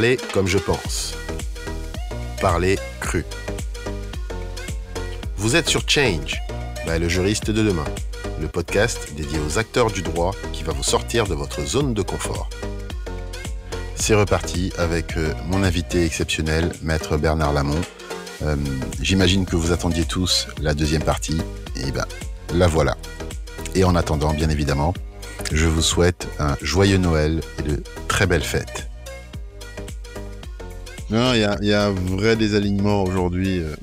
Parler comme je pense. Parler cru. Vous êtes sur Change, by le juriste de demain, le podcast dédié aux acteurs du droit qui va vous sortir de votre zone de confort. C'est reparti avec euh, mon invité exceptionnel, maître Bernard Lamont. Euh, J'imagine que vous attendiez tous la deuxième partie, et ben la voilà. Et en attendant, bien évidemment, je vous souhaite un joyeux Noël et de très belles fêtes. Non, il y a, un vrai désalignement aujourd'hui euh,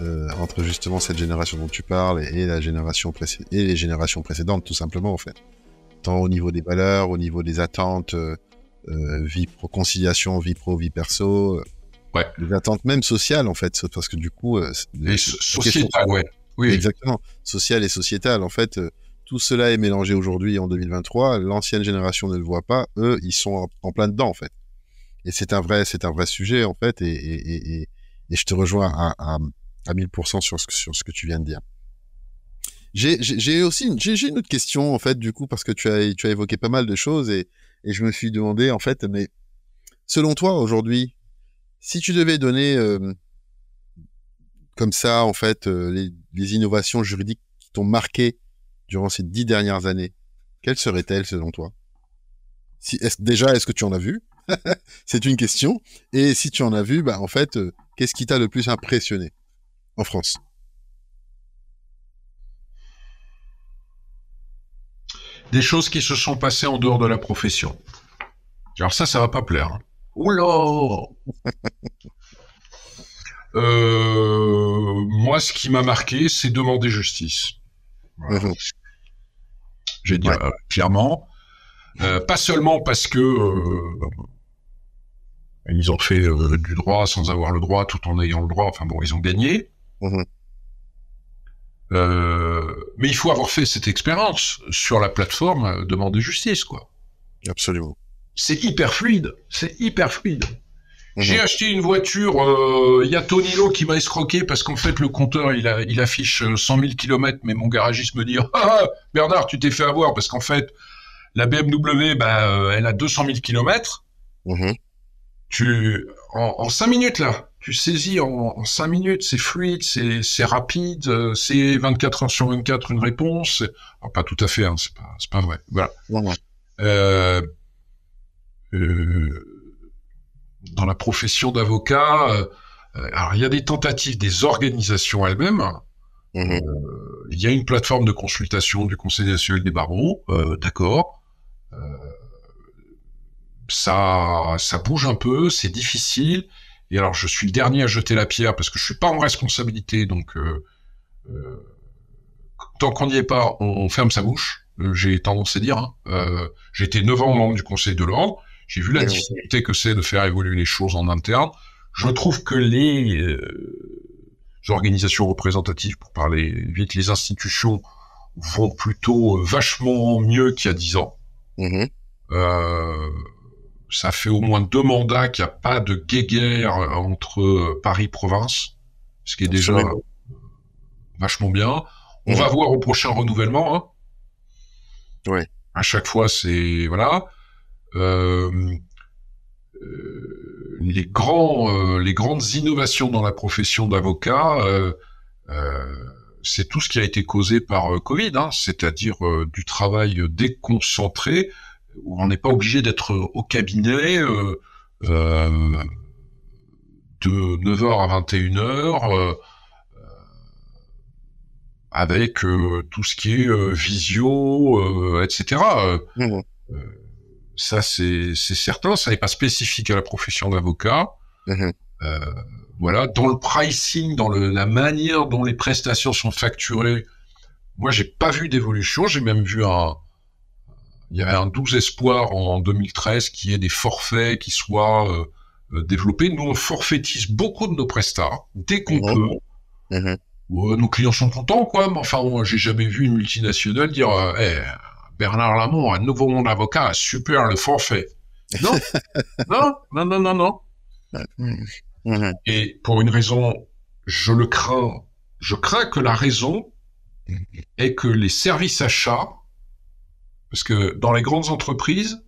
euh, entre justement cette génération dont tu parles et, la génération et les générations précédentes, tout simplement, en fait. Tant au niveau des valeurs, au niveau des attentes, euh, vie pro, conciliation, vie pro, vie perso. Ouais. Les attentes même sociales, en fait, parce que du coup... les sociétales, ouais. Oui. Exactement. Sociales et sociétales, en fait tout cela est mélangé aujourd'hui en 2023. L'ancienne génération ne le voit pas. Eux, ils sont en plein dedans, en fait et c'est un vrai, c'est un vrai sujet en fait, et, et, et, et je te rejoins à, à, à 1000% sur ce, sur ce que tu viens de dire. J'ai aussi j'ai une autre question en fait du coup parce que tu as tu as évoqué pas mal de choses et, et je me suis demandé en fait mais selon toi aujourd'hui si tu devais donner euh, comme ça en fait euh, les, les, innovations juridiques qui t'ont marqué durant ces dix dernières années quelles seraient-elles selon toi? Si, est déjà est-ce que tu en as vu? c'est une question. Et si tu en as vu, bah, en fait, euh, qu'est-ce qui t'a le plus impressionné en France? Des choses qui se sont passées en dehors de la profession. Alors ça, ça va pas plaire. Hein. Oula euh, Moi, ce qui m'a marqué, c'est demander justice. Voilà. Je vais dire euh, clairement. pas seulement parce que ils ont fait euh, du droit sans avoir le droit, tout en ayant le droit. Enfin bon, ils ont gagné. Mhm. Euh, mais il faut avoir fait cette expérience sur la plateforme euh, Demander justice, quoi. Absolument. C'est hyper fluide. C'est hyper fluide. Mhm. J'ai acheté une voiture, il y a Tonilo qui m'a escroqué parce qu'en fait le compteur il, a, il affiche 100 000 km, mais mon garagiste me dit ah, ah, Bernard tu t'es fait avoir parce qu'en fait la BMW bah, elle a 200 000 km tu en, cinq minutes là, tu saisis en, cinq minutes, c'est fluide, c'est rapide, euh, c'est 24 heures sur 24 une réponse. pas tout à fait, hein, c'est pas, pas vrai. Voilà. Euh, euh, dans la profession d'avocat, alors il y a des tentatives des organisations elles-mêmes. Mmh il y a une plateforme de consultation du Conseil national des barreaux, d'accord ça, ça bouge un peu, c'est difficile. Et alors, je suis le dernier à jeter la pierre parce que je suis pas en responsabilité, donc euh, euh, tant qu'on n'y est pas, on, ferme sa bouche. Euh, j'ai tendance à dire. Hein. Euh, été 9 ans membre du Conseil de l'ordre. J'ai vu la difficulté que c'est de faire évoluer les choses en interne. Je trouve que les organisations représentatives, pour parler vite, les institutions vont plutôt vachement mieux qu'il y a 10 ans. Mmh euh, ça fait au moins deux mandats qu'il n'y a pas de guéguerre entre euh, Paris-Province, ce qui est déjà vachement bien. On va voir au prochain renouvellement. Hein. Ouais. À chaque fois, c'est voilà. Euh, euh, les grands, les grandes innovations dans la profession d'avocat, c'est tout ce qui a été causé par Covid, hein, c'est-à-dire du travail déconcentré où on n'est pas obligé d'être au cabinet euh, euh, de 9h à 21h euh, avec tout ce qui est visio, etc. Mmh. ça, c'est certain, ça n'est pas spécifique à la profession d'avocat. Mmh. voilà, dans le pricing, dans le, la manière dont les prestations sont facturées, moi, j'ai pas vu d'évolution. J'ai même vu un, il y avait un doux espoir en 2013 qu'il y ait des forfaits qui soient euh, euh, développés. Nous, on forfaitise beaucoup de nos prestats dès qu'on peut. Mhm. nos clients sont contents, quoi. Mais enfin, moi, j'ai jamais vu une multinationale dire euh, Bernard Lamont, un nouveau monde avocat, super le forfait. Non, non, non, non, non, non. Mhm. Et pour une raison, je le crains. Je crains que la raison est que les services achats parce que dans les grandes entreprises,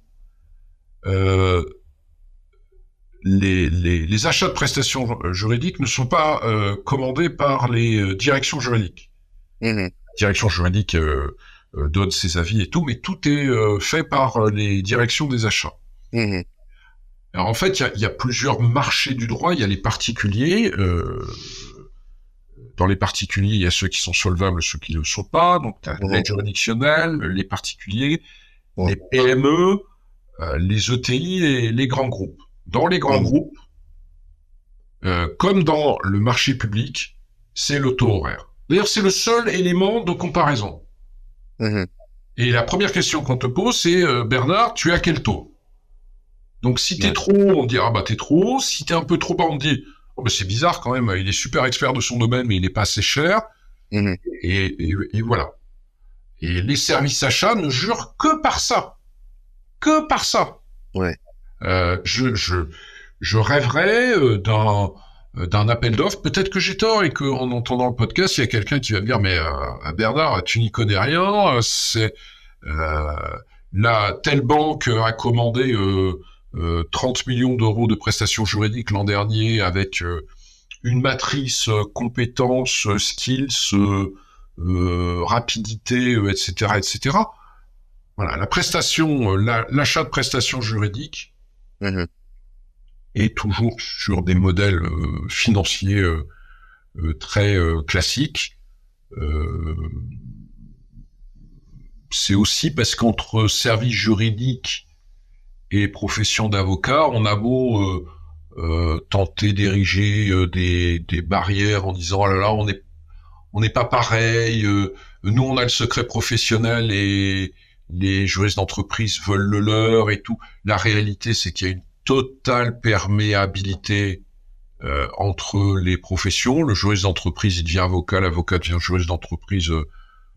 euh, les, les, achats de prestations juridiques ne sont pas commandés par les directions juridiques. Mmh. La direction juridique donne ses avis et tout, mais tout est fait par les directions des achats. Mmh. Alors en fait, il y, y a, plusieurs marchés du droit. Il y a les particuliers. Dans les particuliers, il y a ceux qui sont solvables, ceux qui ne le sont pas. Donc, tu as l'aide juridictionnelle, les particuliers, les PME, euh, les ETI et les grands groupes. Dans les grands groupes, euh, comme dans le marché public, c'est le taux horaire. D'ailleurs, c'est le seul élément de comparaison. Mhm. Et la première question qu'on te pose, c'est euh, Bernard, tu as quel taux? Donc, si t'es trop haut, on dit ah bah t'es trop haut. Si t'es un peu trop bas, on dit c'est bizarre quand même. Il est super expert de son domaine, mais il n'est pas assez cher. Mhm. Et, et, voilà. Et les services achats ne jurent que par ça, que par ça. Ouais. Euh, je, je, je rêverais euh, d'un euh, d'un appel d'offres. Peut-être que j'ai tort et qu'en entendant le podcast, il y a quelqu'un qui va me dire mais euh, Bernard, tu n'y connais rien. C'est euh, la telle banque a commandé 30 millions d'euros de prestations juridiques l'an dernier avec une matrice compétences, skills, rapidité, etc., etc. Voilà, la prestation, l'achat de prestations juridiques. Mmh et toujours sur des modèles euh, financiers euh, euh, très classiques. c'est aussi parce qu'entre service juridique et profession d'avocat, on a beau tenter d'ériger des, des, barrières en disant oh là là on est on n'est pas pareil, nous on a le secret professionnel et les juristes d'entreprise veulent le leur et tout. La réalité c'est qu'il y a une totale perméabilité euh, entre les professions. Le juriste d'entreprise, il devient avocat, l'avocat devient juriste d'entreprise, euh,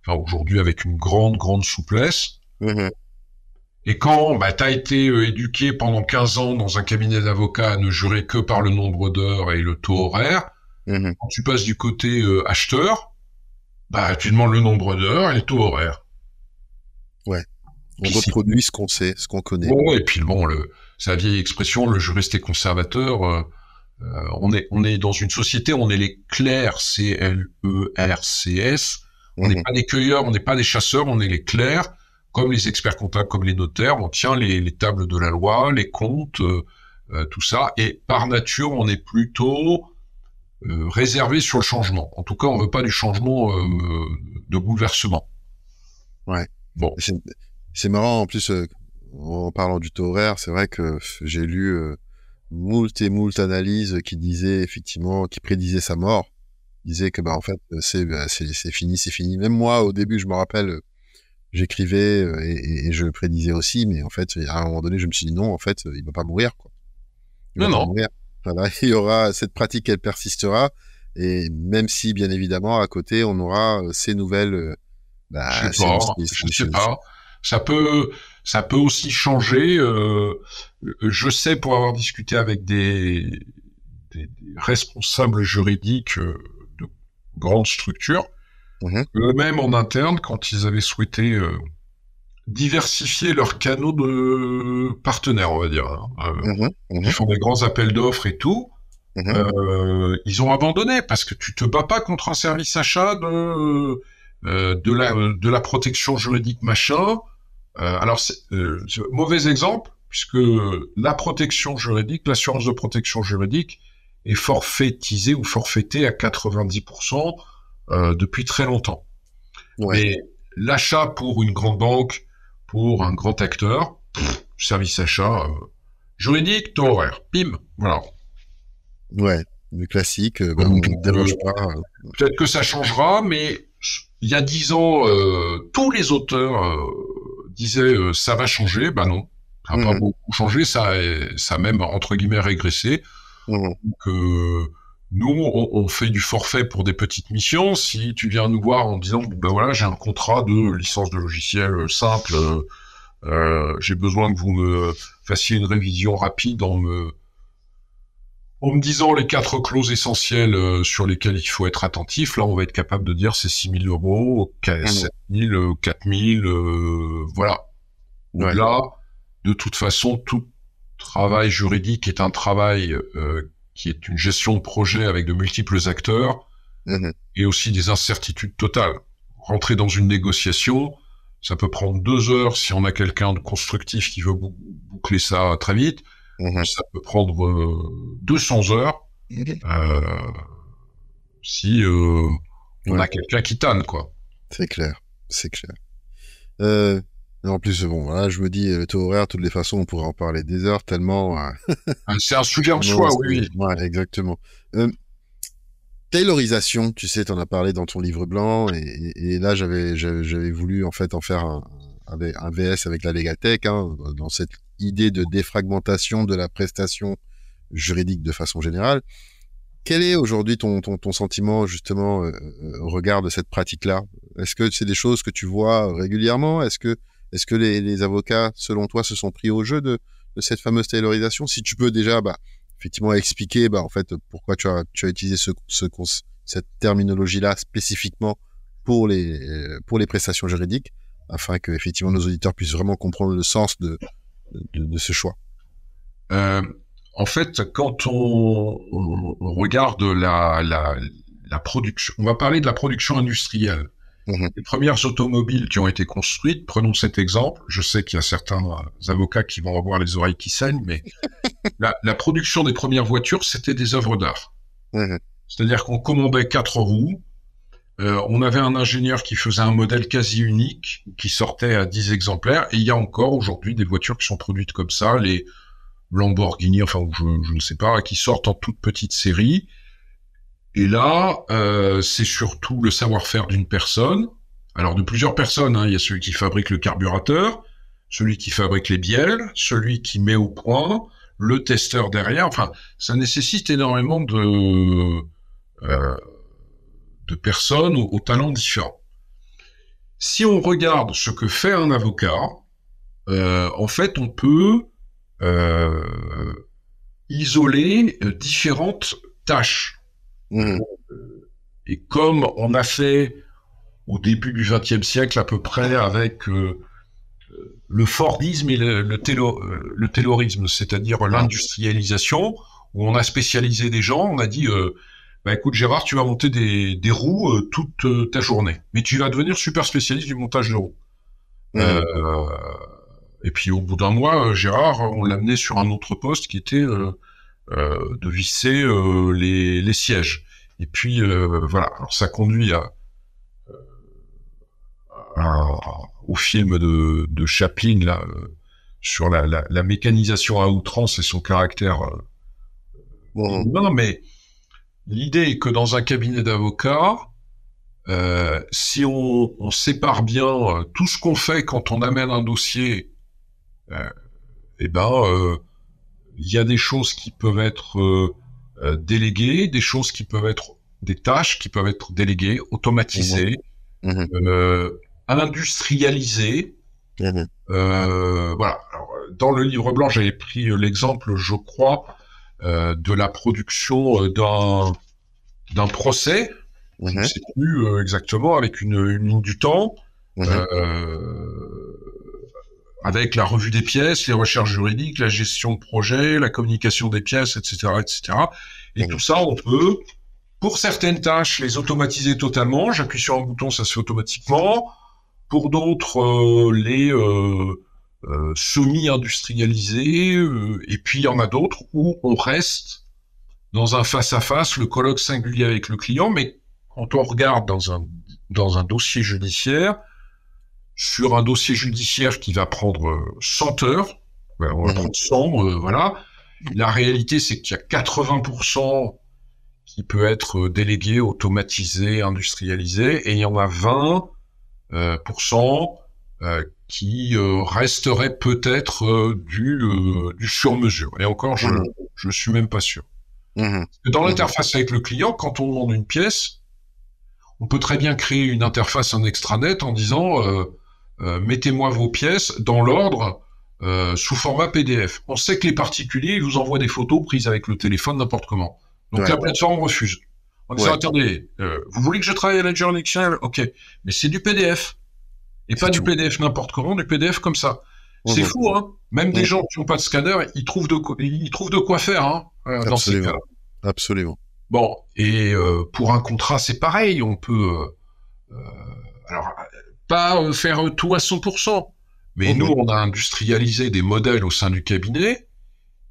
enfin, aujourd'hui avec une grande, grande souplesse. Mm-hmm. Et quand bah, tu as été euh, éduqué pendant 15 ans dans un cabinet d'avocat à ne jurer que par le nombre d'heures et le taux horaire, mm-hmm. quand tu passes du côté acheteur, bah, tu demandes le nombre d'heures et le taux horaire. Ouais. On reproduit ce qu'on sait, ce qu'on connaît. Bon, et puis bon, le, c'est la vieille expression, le juriste est conservateur. Euh, euh, on est on est dans une société, on est les clercs, C L E R C S. On n'est mhm. pas des cueilleurs, on n'est pas des chasseurs, on est les clercs, comme les experts comptables, comme les notaires. On tient les, les tables de la loi, les comptes, euh, tout ça. Et par nature, on est plutôt réservé sur le changement. En tout cas, on veut pas du changement de bouleversement. Ouais. Bon. C'est marrant en plus en parlant du taux horaire, c'est vrai que j'ai lu euh, moult et moult analyses qui disaient effectivement, qui prédisaient sa mort. Disaient que bah en fait c'est bah, c'est fini, c'est fini. Même moi au début, je me rappelle, j'écrivais euh, et, et, je prédisais aussi, mais en fait à un moment donné, je me suis dit non, en fait, il va pas mourir quoi. Il non non. Mourir. Voilà, il y aura cette pratique, elle persistera. Et même si, bien évidemment, à côté, on aura euh, ces nouvelles. Bah, je sais pas. Je sais pas. Ça peut, ça peut aussi changer. Euh, je sais pour avoir discuté avec des, des, responsables juridiques euh, de grandes structures, mmh eux-mêmes en interne, quand ils avaient souhaité euh, diversifier leurs canaux de partenaires, on va dire, hein, mmh mmh ils font des grands appels d'offres et tout. ils ont abandonné parce que tu te bats pas contre un service achat de de la de la protection juridique machin. Euh, alors, euh, mauvais exemple, puisque la protection juridique, l'assurance de protection juridique est forfaitisée ou forfaitée à 90% euh, depuis très longtemps. Mais l'achat pour une grande banque, pour un grand acteur, service achat, juridique, taux horaire, pim, voilà. Ouais, le classique, bah, on ne dérange pas. Peut-être que ça changera, mais il y a dix ans, tous les auteurs disait euh, ça va changer, ben non, ça n'a pas mmh. beaucoup changé, ça, ça a même entre guillemets régressé. Mmh. Donc, euh, nous, on, fait du forfait pour des petites missions. Si tu viens nous voir en disant, ben voilà, j'ai un contrat de licence de logiciel euh, simple, j'ai besoin que vous me fassiez une révision rapide en me en me disant les quatre clauses essentielles sur lesquelles il faut être attentif, là, on va être capable de dire c'est 6 000 euros, 7 000, 4 000, voilà. Là, de toute façon, tout travail juridique est un travail euh, qui est une gestion de projet avec de multiples acteurs mhm. et aussi des incertitudes totales. Rentrer dans une négociation, ça peut prendre deux heures si on a quelqu'un de constructif qui veut boucler ça très vite. Mhm. Ça peut prendre euh, 200 heures euh, si euh, on a quelqu'un qui tanne, quoi. C'est clair, c'est clair. Euh, en plus, bon, voilà, je me dis, le taux horaire, de toutes les façons, on pourrait en parler des heures, tellement. Ah, c'est un sujet en choix, oui. Ouais, exactement. Euh, taylorisation, tu sais, tu en as parlé dans ton livre blanc, et, là, j'avais, j'avais voulu, en fait, en faire un, un VS avec la Legatech, hein, dans cette idée de défragmentation de la prestation juridique de façon générale. Quel est aujourd'hui ton, ton, ton, sentiment justement euh, euh, au regard de cette pratique-là? Est-ce que c'est des choses que tu vois régulièrement? Est-ce que, est-ce que les, avocats, selon toi, se sont pris au jeu de, cette fameuse taylorisation? Si tu peux déjà, bah, effectivement, expliquer, bah, en fait, pourquoi tu as, utilisé ce, ce, cette terminologie-là spécifiquement pour les, pour les prestations juridiques, afin que effectivement nos auditeurs puissent vraiment comprendre le sens de, ce choix? Euh, en fait, quand on, regarde la, production, on va parler de la production industrielle. Mhm. Les premières automobiles qui ont été construites, prenons cet exemple, je sais qu'il y a certains avocats qui vont avoir les oreilles qui saignent, mais la, production des premières voitures, c'était des œuvres d'art. Mhm. C'est-à-dire qu'on commandait quatre roues, euh, on avait un ingénieur qui faisait un modèle quasi unique, qui sortait à 10 exemplaires, et il y a encore aujourd'hui des voitures qui sont produites comme ça, les Lamborghini, enfin je, je ne sais pas, qui sortent en toute petite série. Et là, euh, c'est surtout le savoir-faire d'une personne. Alors de plusieurs personnes, hein. il y a celui qui fabrique le carburateur, celui qui fabrique les bielles, celui qui met au point, le testeur derrière. Enfin, ça nécessite énormément de, euh, de personnes aux, talents différents. Si on regarde ce que fait un avocat, euh, en fait, on peut euh, isoler euh, différentes tâches. Mmh. Et comme on a fait au début du XXe siècle à peu près avec euh, le Fordisme et le, le, le taylorisme, c'est-à-dire l'industrialisation, où on a spécialisé des gens, on a dit, euh, bah écoute Gérard, tu vas monter des, des roues toute ta journée, mais tu vas devenir super spécialiste du montage de roues. Mmh. Euh, et puis au bout d'un mois, euh, Gérard, on l'a amené sur un autre poste qui était euh, euh, de visser les, les, sièges. Et puis voilà, alors ça conduit à, au film de, de Chaplin là sur la, la, la, mécanisation à outrance et son caractère. Non, mais l'idée est que dans un cabinet d'avocats, euh, si on, on, sépare bien tout ce qu'on fait quand on amène un dossier euh, eh ben, euh, il y a des choses qui peuvent être euh, déléguées, des choses qui peuvent être des tâches qui peuvent être déléguées, automatisées, mmh. Mmh. industrialisées. Mmh. voilà. Alors, dans le livre blanc, j'avais pris l'exemple, je crois, de la production d'un d'un procès. C'est plus exactement avec une, une ligne du temps. Euh, avec la revue des pièces, les recherches juridiques, la gestion de projet, la communication des pièces, etc., etc. Et tout ça, on peut, pour certaines tâches, les automatiser totalement. J'appuie sur un bouton, ça se fait automatiquement. Pour d'autres, euh, les euh, euh, semi-industrialiser. et puis, il y en a d'autres où on reste dans un face-à-face, le colloque singulier avec le client. Mais quand on regarde dans un, dans un dossier judiciaire, sur un dossier judiciaire qui va prendre 100 euh, heures, on va prendre 100, euh, voilà. La réalité, c'est qu'il y a 80% qui peut être euh, délégué, automatisé, industrialisé, et il y en a 20% euh, qui resterait peut-être du, du sur-mesure. Et encore, je ne mmh. suis même pas sûr. Mmh. Dans l'interface avec le client, quand on demande une pièce, on peut très bien créer une interface, un extranet en disant euh, mettez-moi vos pièces dans l'ordre euh, sous format PDF. On sait que les particuliers ils vous envoient des photos prises avec le téléphone n'importe comment. Donc la plateforme refuse. On dit attendez, euh, vous voulez que je travaille à la Excel? Ok, mais c'est du PDF. Et pas du PDF n'importe comment, du PDF comme ça. C'est fou, hein Même des gens qui n'ont pas de scanner, ils trouvent de quoi, ils trouvent de quoi faire, hein, euh, dans ces cas. Absolument. Bon, et euh, pour un contrat, c'est pareil. On peut, euh, alors, pas faire tout à 100%, mais nous, on a industrialisé des modèles au sein du cabinet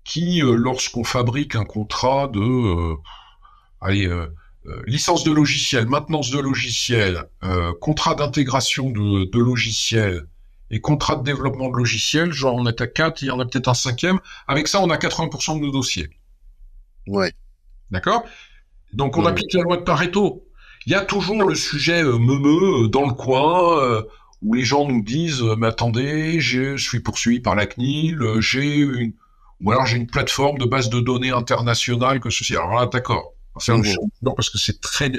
qui, lorsqu'on fabrique un contrat de, allez, licence de logiciel, maintenance de logiciel, contrat d'intégration de, de logiciel, et contrat de développement de logiciel, genre on est à 4, il y en a peut-être un cinquième. Avec ça, on a 80% de nos dossiers. Ouais. D'accord? Donc on applique la loi de Pareto. Il y a toujours le sujet euh, meumeux euh, dans le coin euh, où les gens nous disent mais attendez, je suis poursuivi par la CNIL, j'ai une ou alors j'ai une plateforme de base de données internationale que ceci. Alors là, d'accord. C'est un non parce que c'est très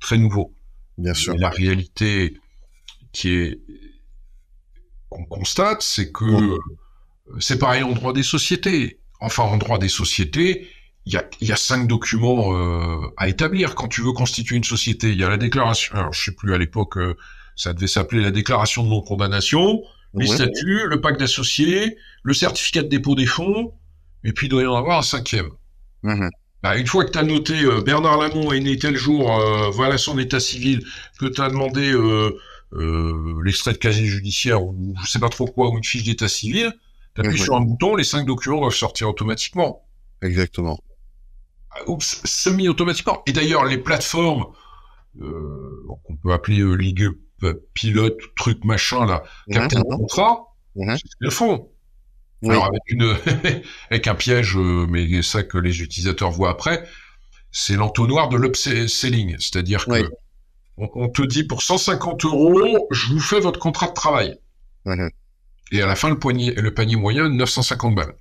très nouveau. Bien sûr. la réalité qui est qu'on constate, c'est que euh, c'est pareil en droit des sociétés. Enfin, en droit des sociétés, il y a, cinq documents euh, à établir quand tu veux constituer une société. Il y a la déclaration, alors je sais plus à l'époque, euh, ça devait s'appeler la déclaration de non-condamnation, les statuts, le pacte d'associés, le certificat de dépôt des fonds, et puis il doit y en avoir un cinquième. Bah, une fois que tu as noté Bernard Lamont est né tel jour, voilà son état civil, que tu as demandé euh, l'extrait de casier judiciaire ou je sais pas trop quoi, ou une fiche d'état civil, tu appuies sur un bouton, les cinq documents doivent sortir automatiquement. Exactement. Ah, semi-automatiquement. Et d'ailleurs, les plateformes euh, qu'on peut appeler euh, Ligue pilote, truc machin là, Captain mmh, Contrat, c'est ce qu'ils font. Alors avec une avec un piège, euh, mais ça que les utilisateurs voient après, c'est l'entonnoir de l'upselling, c'est-à-dire que on, te dit pour 150 euros, je vous fais votre contrat de travail. Et à la fin, le, poignet, le panier moyen, 950 balles.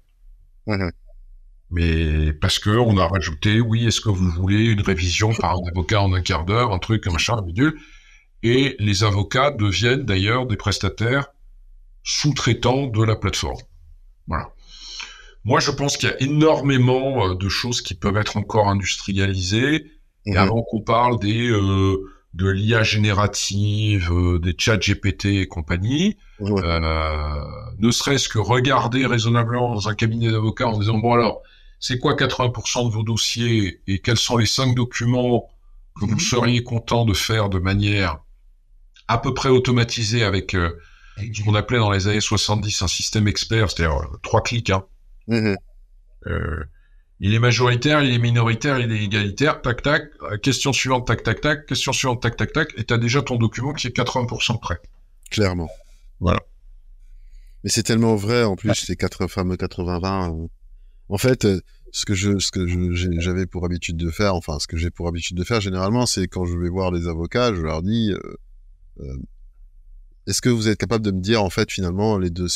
Mais parce que on a rajouté, oui, est-ce que vous voulez une révision par un avocat en un quart d'heure, un truc, un machin, un bidule. Et les avocats deviennent d'ailleurs des prestataires sous-traitants de la plateforme. Voilà. Moi, je pense qu'il y a énormément euh, de choses qui peuvent être encore industrialisées. Et mhm. avant qu'on parle des euh, de l'IA générative, euh, des chats GPT et compagnie, euh, ne serait-ce que regarder raisonnablement dans un cabinet d'avocats en disant, bon alors, c'est quoi 80% de vos dossiers et quels sont les cinq documents que vous mhm. seriez content de faire de manière à peu près automatisée avec euh, ce qu'on appelait dans les années 70 un système expert, c'est-à-dire trois clics. Hein. Mhm. Il est majoritaire, il est minoritaire, il est égalitaire, tac tac, euh, question suivante, tac tac tac, question suivante, tac tac tac, et tu as déjà ton document qui est 80% prêt. Clairement. Voilà. Mais c'est tellement vrai en plus, ces quatre fameux 80-20. Euh. En fait, euh, ce que j'avais pour habitude de faire, enfin, ce que j'ai pour habitude de faire généralement, c'est quand je vais voir les avocats, je leur dis, est-ce que vous êtes capable de me dire en fait finalement les deux,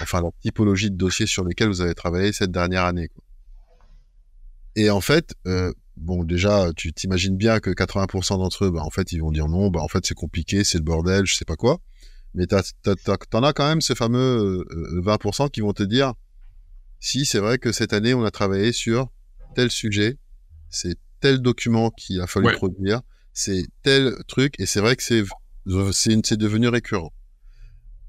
enfin la typologie de dossiers sur lesquels vous avez travaillé cette dernière année. Et en fait, euh, bon, déjà, tu t'imagines bien que 80% d'entre eux, bah, en fait, ils vont dire non, bah, en fait, c'est compliqué, c'est le bordel, je sais pas quoi. Mais t'en as quand même ce fameux 20% euh, qui vont te dire, si, c'est vrai que cette année, on a travaillé sur tel sujet, c'est tel document qu'il a fallu produire, c'est tel truc, et c'est vrai que c'est c'est devenu récurrent.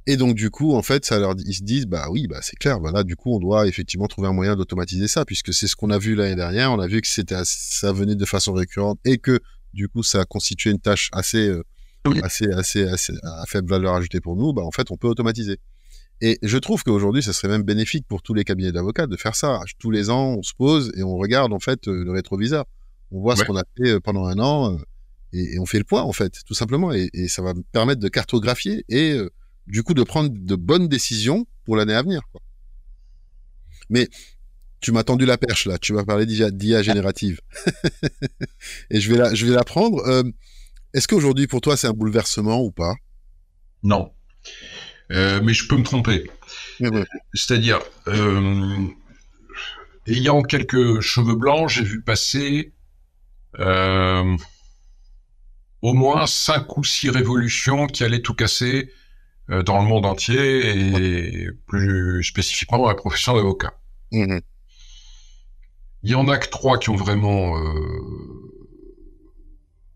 Et donc du coup, en fait, ça leur, ils se disent, bah oui, bah c'est clair, voilà, du coup, on doit effectivement trouver un moyen d'automatiser ça, puisque c'est ce qu'on a vu l'année dernière. On a vu que c'était, ça venait de façon récurrente et que du coup, ça a constitué une tâche assez, euh, assez, assez, assez à faible valeur ajoutée pour nous. Bah en fait, on peut automatiser. Et je trouve qu'aujourd'hui, ça serait même bénéfique pour tous les cabinets d'avocats de faire ça. Tous les ans, on se pose et on regarde en fait euh, le rétroviseur. On voit ce qu'on a fait euh, pendant un an et, on fait le point en fait, tout simplement. Et, et ça va permettre de cartographier et du coup de prendre de bonnes décisions pour l'année à venir. Quoi. Mais tu m'as tendu la perche là, tu vas parler d'IA générative. Et je vais la, je vais la prendre. Euh, est-ce qu'aujourd'hui pour toi c'est un bouleversement ou pas? Non. Euh, mais je peux me tromper. C'est-à-dire, euh, ayant quelques cheveux blancs, j'ai vu passer au moins cinq ou six révolutions qui allaient tout casser euh, dans le monde entier et plus spécifiquement dans la profession d'avocat. Mmh Il y en a que trois qui ont vraiment euh,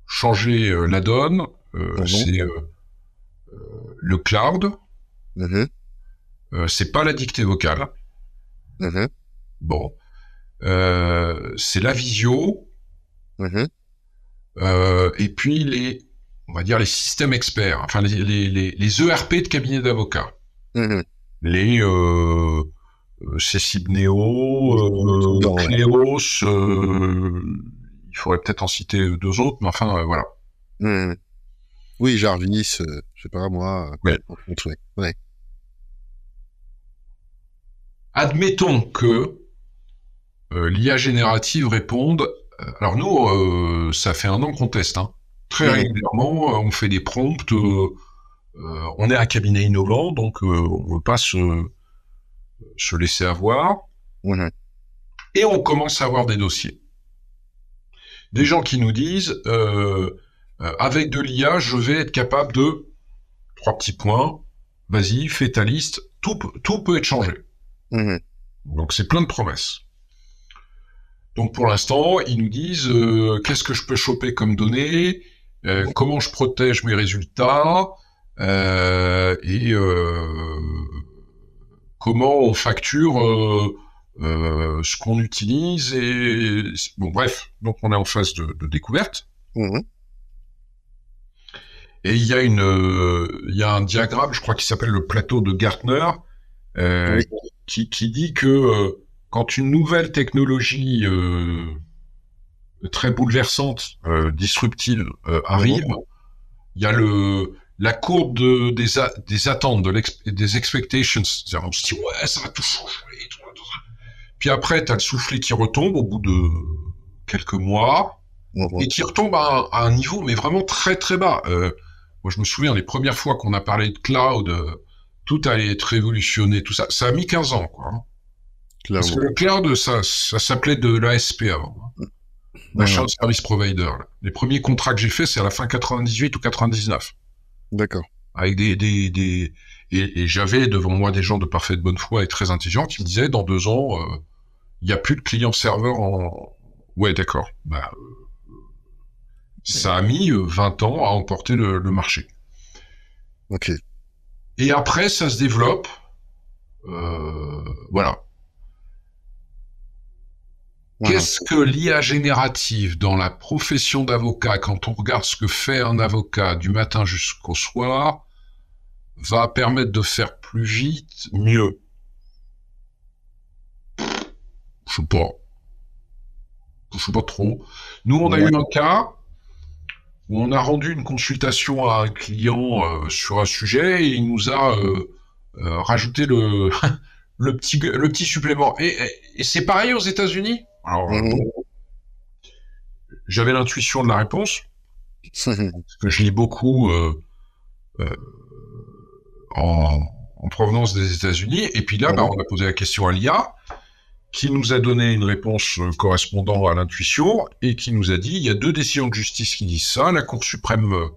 changé euh, la donne. Mmh c'est le cloud, mmh euh, c'est pas la dictée vocale. Mhm. Bon, euh, c'est la visio. Mhm. Euh, et puis les, on va dire les systèmes experts, enfin les, les, les, les ERP de cabinet d'avocats, les euh, ouais. Cléos, il faudrait peut-être en citer deux autres, mais enfin voilà. Oui, Jarvis, euh, je sais pas moi. Ouais. ouais. Admettons que euh, l'IA générative réponde. euh, alors nous, euh, ça fait un an qu'on teste. Hein. Très régulièrement, on fait des prompts. euh, euh, on est un cabinet innovant, donc euh, on ne veut pas se, se laisser avoir. Et on commence à avoir des dossiers. Des gens qui nous disent, euh, euh, avec de l'IA, je vais être capable de trois petits points. Vas-y, fais ta liste. Tout, tout peut être changé. Mhm. Donc c'est plein de promesses. Donc pour l'instant, ils nous disent euh, qu'est-ce que je peux choper comme données, euh, comment je protège mes résultats, euh, et comment on facture ce qu'on utilise. Et bon bref, donc on est en phase de, de découverte. Mhm. Et il y a une, il y a un diagramme, je crois, qui s'appelle le plateau de Gartner, Oui. Qui, qui dit que euh, quand une nouvelle technologie euh, très bouleversante, euh, disruptive arrive, il y a le la courbe de, des, a- des attentes, de des expectations. On se dit ouais, ça va tout changer. tout tout. Puis après, t'as le soufflet qui retombe au bout de quelques mois Mhm. et qui retombe à un, à un niveau mais vraiment très très bas. Euh, moi, je me souviens les premières fois qu'on a parlé de cloud, euh, tout allait être révolutionné, tout ça. Ça a mis 15 ans, quoi. hein. Parce que Clairement. le cloud, ça, ça s'appelait de l'ASP avant. hein. Machin Service Provider. là. Les premiers contrats que j'ai faits, c'est à la fin 98 ou 99. D'accord. Avec des, des, des... Et, et j'avais devant moi des gens de parfaite bonne foi et très intelligents qui me disaient, dans deux ans, euh, il n'y a plus de client-serveur en... Ouais, d'accord. Bah, euh, ça a mis euh, 20 ans à emporter le, le marché. Ok. Et après, ça se développe. Euh, voilà. Voilà. Qu'est-ce que l'IA générative dans la profession d'avocat, quand on regarde ce que fait un avocat du matin jusqu'au soir, va permettre de faire plus vite, mieux? Je sais pas. Je sais pas trop. Nous, on a eu un cas où on a rendu une consultation à un client euh, sur un sujet et il nous a euh, euh, rajouté le, le, petit, le petit supplément. Et, et- et c'est pareil aux États-Unis? Alors, Mhm. bon, j'avais l'intuition de la réponse, parce que je lis beaucoup en, en provenance des États-Unis. Et puis là, Mhm. bah, on a posé la question à l'IA, qui nous a donné une réponse euh, correspondant à l'intuition, et qui nous a dit, il y a deux décisions de justice qui disent ça, la Cour suprême euh,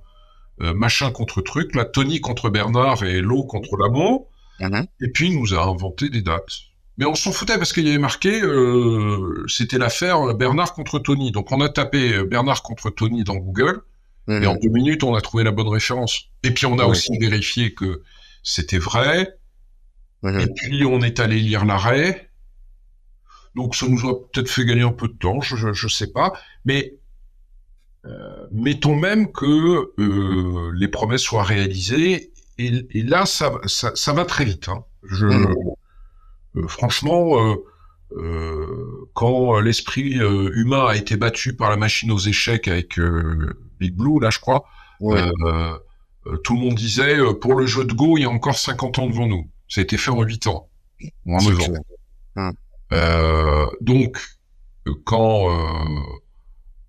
euh, machin contre truc, la Tony contre Bernard et l'eau contre Lamont, Mhm. et puis il nous a inventé des dates. Mais on s'en foutait parce qu'il y avait marqué, euh, c'était l'affaire Bernard contre Tony. Donc on a tapé Bernard contre Tony dans Google, et en Mhm. deux minutes, on a trouvé la bonne référence. Et puis on a aussi vérifié que c'était vrai, Mhm. et puis on est allé lire l'arrêt. Donc ça nous a peut-être fait gagner un peu de temps, je, je sais pas. Mais euh, mettons même que euh, les promesses soient réalisées, et, et là ça, va- ça, ça va très vite. Hein. Je, Mhm. euh, franchement, quand l'esprit humain a été battu par la machine aux échecs avec Big Blue, là je crois, Ouais. tout le monde disait pour le jeu de Go, il y a encore 50 ans devant nous. Ça a été fait en 8 ans. Ou en C'est 9 ans. Euh, donc, euh, quand euh,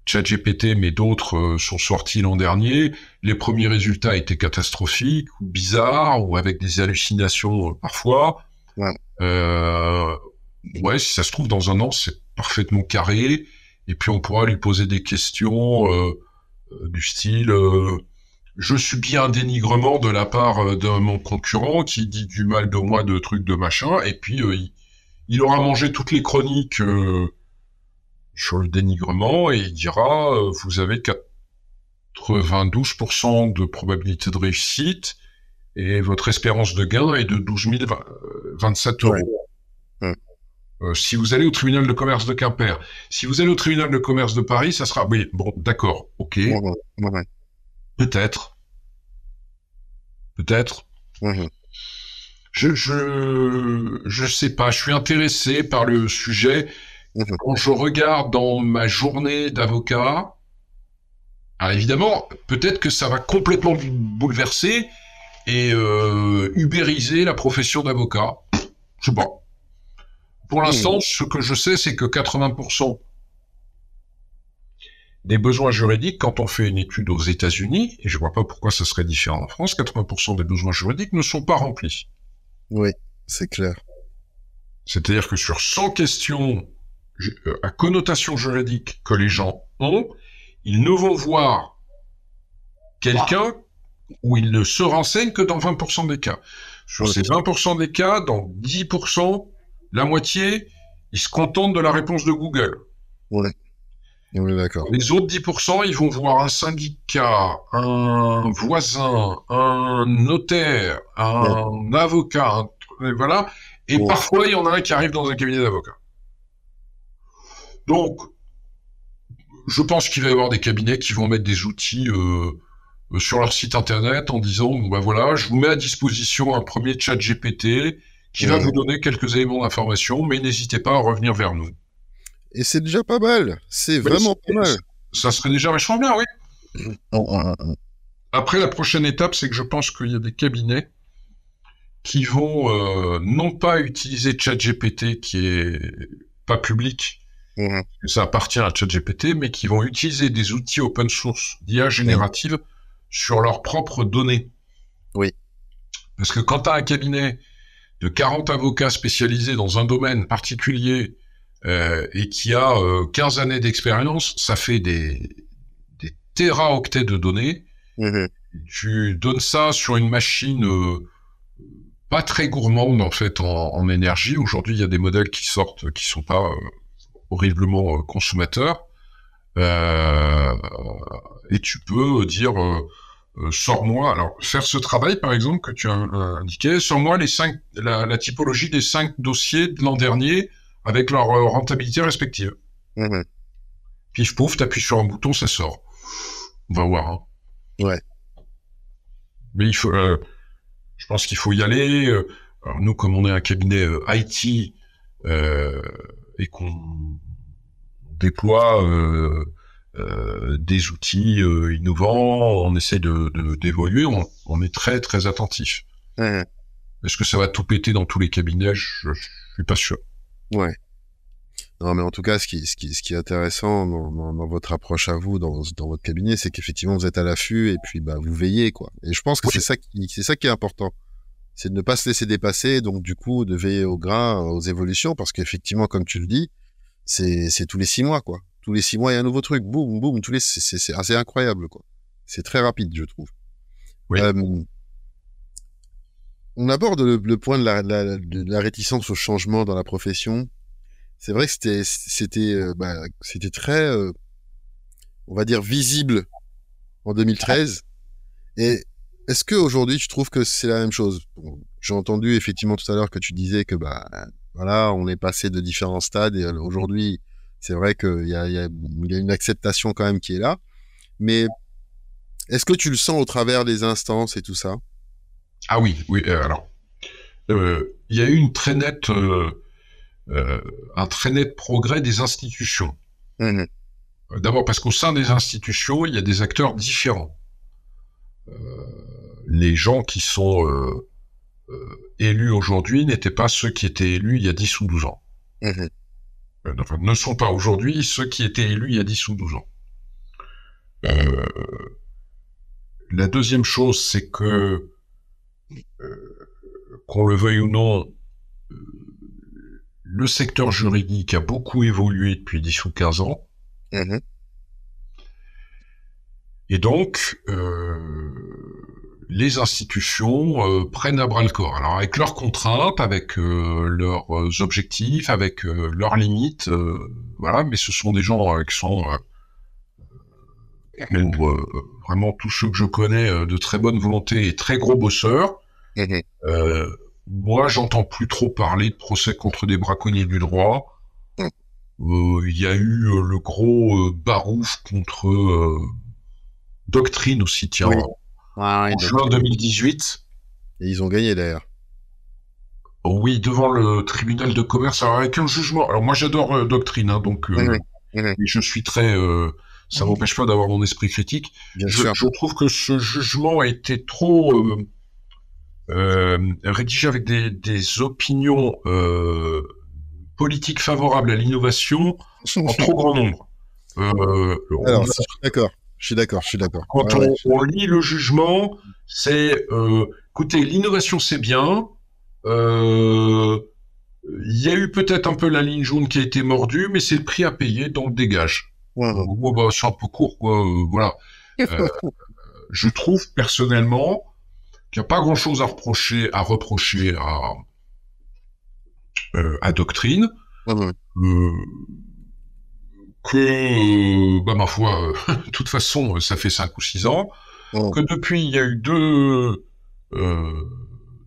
ChatGPT, mais d'autres euh, sont sortis l'an dernier, les premiers résultats étaient catastrophiques, ou bizarres, ou avec des hallucinations euh, parfois. Ouais. Euh, ouais, si ça se trouve, dans un an, c'est parfaitement carré, et puis on pourra lui poser des questions du style... euh, je subis un dénigrement de la part de mon concurrent qui dit du mal de moi, de trucs de machin, et puis euh, il, il aura mangé toutes les chroniques euh, sur le dénigrement et il dira euh, vous avez 92% de probabilité de réussite et votre espérance de gain est de 12 027 euros. Euh, si vous allez au tribunal de commerce de Quimper, si vous allez au tribunal de commerce de Paris, ça sera oui, bon, d'accord, ok, peut-être, peut-être. Je, je, je sais pas. Je suis intéressé par le sujet. Quand je regarde dans ma journée d'avocat, alors évidemment, peut-être que ça va complètement bouleverser et euh, ubériser la profession d'avocat. Je sais pas. Pour l'instant, ce que je sais, c'est que 80% des besoins juridiques, quand on fait une étude aux États-Unis, et je vois pas pourquoi ça serait différent en France, 80% des besoins juridiques ne sont pas remplis. Oui, c'est clair. C'est-à-dire que sur 100 questions euh, à connotation juridique que les gens ont, ils ne vont voir quelqu'un où ils ne se renseignent que dans 20% des cas. Sur ces 20% des cas, dans 10%, la moitié, ils se contentent de la réponse de Google. Ouais. D'accord. Les autres 10%, ils vont voir un syndicat, un voisin, un notaire, un avocat, voilà. Et parfois, il y en a un qui arrive dans un cabinet d'avocat. Donc, je pense qu'il va y avoir des cabinets qui vont mettre des outils euh, euh, sur leur site internet en disant, bon, ben voilà, je vous mets à disposition un premier chat GPT qui va vous donner quelques éléments d'information, mais n'hésitez pas à revenir vers nous. Et c'est déjà pas mal. C'est vraiment pas mal. Ça serait déjà vachement bien, oui. Après, la prochaine étape, c'est que je pense qu'il y a des cabinets qui vont euh, non pas utiliser ChatGPT qui est pas public, mhm. ça appartient à ChatGPT, mais qui vont utiliser des outils open source d'IA générative sur leurs propres données. Oui. Parce que quand tu as un cabinet de 40 avocats spécialisés dans un domaine particulier euh, et qui a 15 euh, années d'expérience, ça fait des, des téraoctets de données. Mhm. Tu donnes ça sur une machine euh, pas très gourmande en fait en, énergie. Aujourd'hui, il y a des modèles qui sortent qui sont pas horriblement consommateurs. et tu peux dire sors-moi, alors faire ce travail par exemple que tu as indiqué, sors-moi les cinq, la, la, typologie des cinq dossiers de l'an dernier avec leur euh, rentabilité respective. Mmh. Pif pouf, t'appuies sur un bouton, ça sort. On va voir. Hein. Ouais. Mais il faut, euh, je pense qu'il faut y aller. Euh, alors nous, comme on est un cabinet IT et qu'on déploie des outils innovants, on essaie de d'évoluer, on, on, est très très attentif. Mmh. Est-ce que ça va tout péter dans tous les cabinets? Je, je suis pas sûr. Ouais. Non, mais en tout cas, ce qui, ce qui, ce qui est intéressant dans, dans, votre approche à vous, dans, dans votre cabinet, c'est qu'effectivement, vous êtes à l'affût et puis bah, vous veillez, quoi. Et je pense que c'est ça qui, c'est ça qui est important. C'est de ne pas se laisser dépasser, donc du coup, de veiller au grain, aux évolutions, parce qu'effectivement, comme tu le dis, c'est, c'est tous les six mois, quoi. Tous les six mois, il y a un nouveau truc, boum, boum, tous les, c'est, c'est assez incroyable, quoi. C'est très rapide, je trouve. Oui. Euh, on aborde le, point de la, réticence au changement dans la profession. C'est vrai que c'était euh, bah, très euh, on va dire visible en 2013. Et est-ce que aujourd'hui tu trouves que c'est la même chose? J'ai entendu effectivement tout à l'heure que tu disais que bah voilà on est passé de différents stades et euh, aujourd'hui c'est vrai qu'il y a une acceptation quand même qui est là. Mais est-ce que tu le sens au travers des instances et tout ça? Ah oui, oui. Euh, alors, euh, il y a eu une très nette, euh, un très net progrès des institutions. Mmh D'abord parce qu'au sein des institutions, il y a des acteurs différents. les gens qui sont élus aujourd'hui n'étaient pas ceux qui étaient élus il y a 10 ou 12 ans. Mmh enfin, ne sont pas aujourd'hui ceux qui étaient élus il y a 10 ou 12 ans. la deuxième chose, c'est que qu'on le veuille ou non, euh, le secteur juridique a beaucoup évolué depuis 10 ou 15 ans. Mm-hmm. Et donc, euh, les institutions prennent à bras le corps. Alors avec leurs contraintes, avec leurs objectifs, avec leurs limites, voilà. Mais ce sont des gens qui sont vraiment tous ceux que je connais de très bonne volonté et très gros bosseurs. Mhm. Euh, moi, j'entends plus trop parler de procès contre des braconniers du droit. Euh, il y a eu euh, le gros barouf contre Doctrine aussi, tiens, en juin 2018. Et ils ont gagné d'ailleurs. Oui, devant le tribunal de commerce, alors avec un jugement. Alors moi, j'adore Doctrine, hein, donc je suis très ça m'empêche pas d'avoir mon esprit critique. je, trouve que ce jugement a été trop euh, euh, rédigé avec des, des opinions euh, politiques favorables à l'innovation en trop grand nombre. Alors, je suis d'accord. Je suis d'accord. Je suis d'accord. Quand on, on, lit le jugement, c'est écoutez, l'innovation c'est bien. Il y a eu peut-être un peu la ligne jaune qui a été mordue, mais c'est le prix à payer, donc dégage. Ouais, bah, c'est un peu court, quoi. Euh, voilà. Euh, je trouve personnellement qu'il n'y a pas grand-chose à reprocher, à reprocher à, euh, à Doctrine. que, bah, ma foi, de toute façon, ça fait cinq ou six ans. Que depuis, il y a eu deux,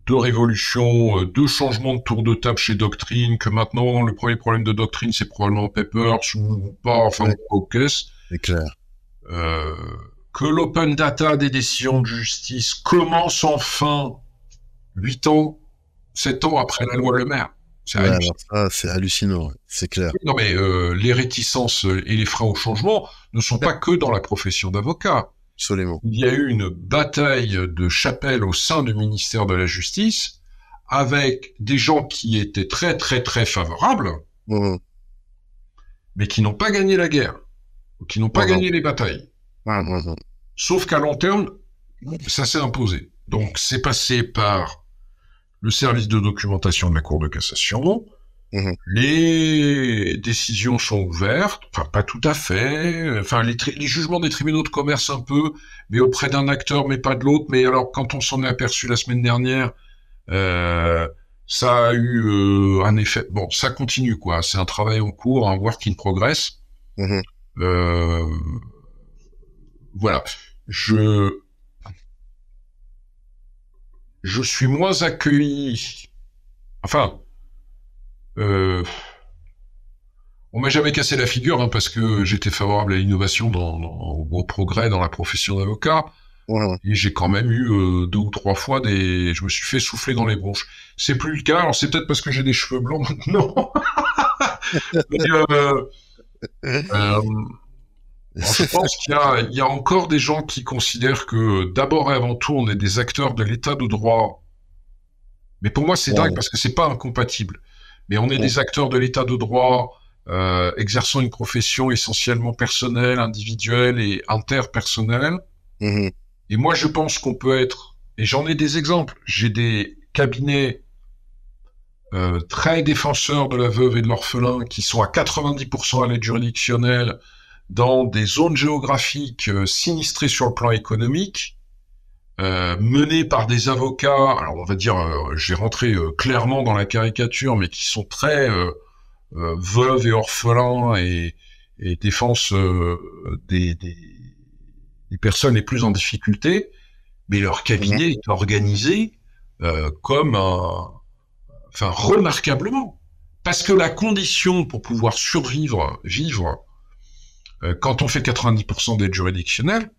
deux révolutions, deux changements de tour de table chez Doctrine, que maintenant, le premier problème de Doctrine, c'est probablement Peppers ou pas, enfin, ok. C'est clair. Euh, que l'open data des décisions de justice commence enfin huit ans, sept ans après la loi Le Maire. C'est hallucinant, hallucinant c'est clair. Non mais euh, les réticences et les freins au changement ne sont pas que dans la profession d'avocat. Absolument. Il y a eu une bataille de chapelle au sein du ministère de la Justice avec des gens qui étaient très très très favorables, mmh. mais qui n'ont pas gagné la guerre, qui n'ont pas mmh. gagné les batailles. Mmh, Sauf qu'à long terme, ça s'est imposé. Donc c'est passé par le service de documentation de la Cour de cassation, Mhm. Les décisions sont ouvertes, enfin pas tout à fait, enfin les, jugements des tribunaux de commerce un peu, mais auprès d'un acteur mais pas de l'autre. Mais alors quand on s'en est aperçu la semaine dernière, euh, ça a eu euh, un effet. Bon, ça continue quoi. C'est un travail en cours, un work in progress. Mhm. Euh, voilà. Je je suis moins accueilli. Enfin, euh, on m'a jamais cassé la figure hein, parce que j'étais favorable à l'innovation, dans, au progrès dans la profession d'avocat. Et j'ai quand même eu euh, deux ou trois fois des, je me suis fait souffler dans les bronches. C'est plus le cas. Alors c'est peut-être parce que j'ai des cheveux blancs maintenant. Euh, je pense qu'il y, y a, encore des gens qui considèrent que d'abord et avant tout, on est des acteurs de l'état de droit. Mais pour moi, c'est dingue parce que c'est pas incompatible mais on est des acteurs de l'état de droit, euh, exerçant une profession essentiellement personnelle, individuelle et interpersonnelle. Mhm. Et moi, je pense qu'on peut être, et j'en ai des exemples, j'ai des cabinets euh, très défenseurs de la veuve et de l'orphelin qui sont à 90% à l'aide juridictionnelle dans des zones géographiques euh, sinistrées sur le plan économique, euh, mené par des avocats, alors on va dire, euh, j'ai rentré euh, clairement dans la caricature, mais qui sont très veuves et orphelins et, et défense des, des, des, personnes les plus en difficulté, mais leur cabinet est organisé comme un, enfin remarquablement, parce que la condition pour pouvoir survivre, vivre, quand on fait 90% d'aide juridictionnelle,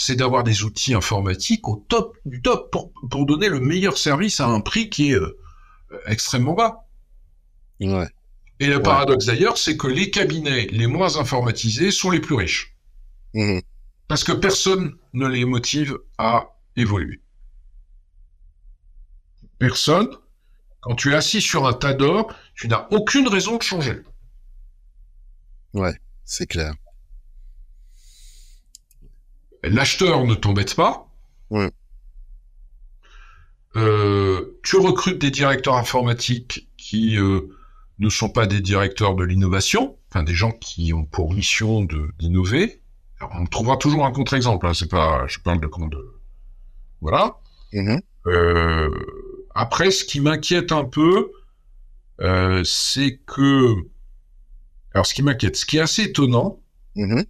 c'est d'avoir des outils informatiques au top du top pour, pour, donner le meilleur service à un prix qui est euh, extrêmement bas. Ouais. Et le paradoxe d'ailleurs, c'est que les cabinets les moins informatisés sont les plus riches. Mmh. Parce que personne ne les motive à évoluer. Personne. Quand tu es assis sur un tas d'or, tu n'as aucune raison de changer. Ouais, c'est clair l'acheteur ne t'embête pas. Euh, tu recrutes des directeurs informatiques qui euh, ne sont pas des directeurs de l'innovation, enfin des gens qui ont pour mission d'innover. On trouvera toujours un contre-exemple. Hein, c'est pas, je parle de de, voilà. Mm-hmm. Euh, après, ce qui m'inquiète un peu, c'est que, alors ce qui m'inquiète, ce qui est assez étonnant, mm-hmm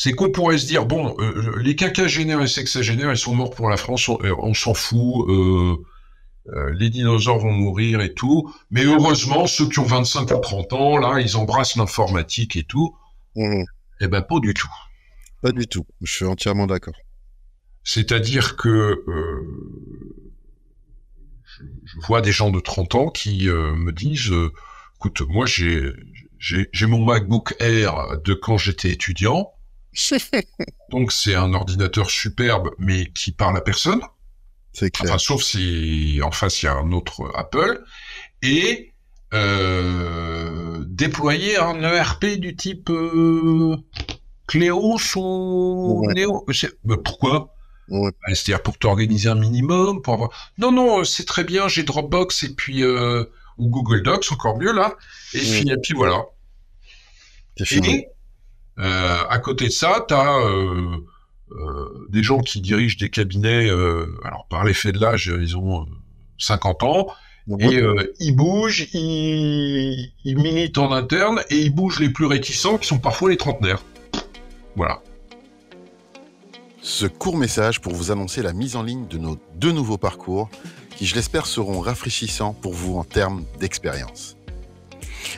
c'est qu'on pourrait se dire, bon, euh, les quinquagénaires et sexagénaires, ils sont morts pour la France, on, on s'en fout, les dinosaures vont mourir et tout, mais heureusement, ceux qui ont 25 ou 30 ans, là, ils embrassent l'informatique et tout. Mmh. Eh ben, pas du tout. Pas du tout, je suis entièrement d'accord. C'est-à-dire que euh, je, vois des gens de 30 ans qui euh, me disent euh, écoute, moi j'ai mon MacBook Air de quand j'étais étudiant. Donc c'est un ordinateur superbe mais qui parle à personne. C'est clair. Enfin, sauf si en face il y a un autre Apple et euh, déployer un ERP du type Cléos ou Néo. Pourquoi? Bah, C'est-à-dire pour t'organiser un minimum, pour avoir. Non, non, c'est très bien. J'ai Dropbox et puis euh, ou Google Docs, encore mieux là. Et, puis, et puis voilà. Et euh, à côté de ça, tu as euh, des gens qui dirigent des cabinets. alors par l'effet de l'âge, ils ont 50 ans. Et ils bougent, ils, ils militent en interne et ils bougent les plus réticents qui sont parfois les trentenaires. Voilà. Ce court message pour vous annoncer la mise en ligne de nos deux nouveaux parcours qui, je l'espère, seront rafraîchissants pour vous en termes d'expérience.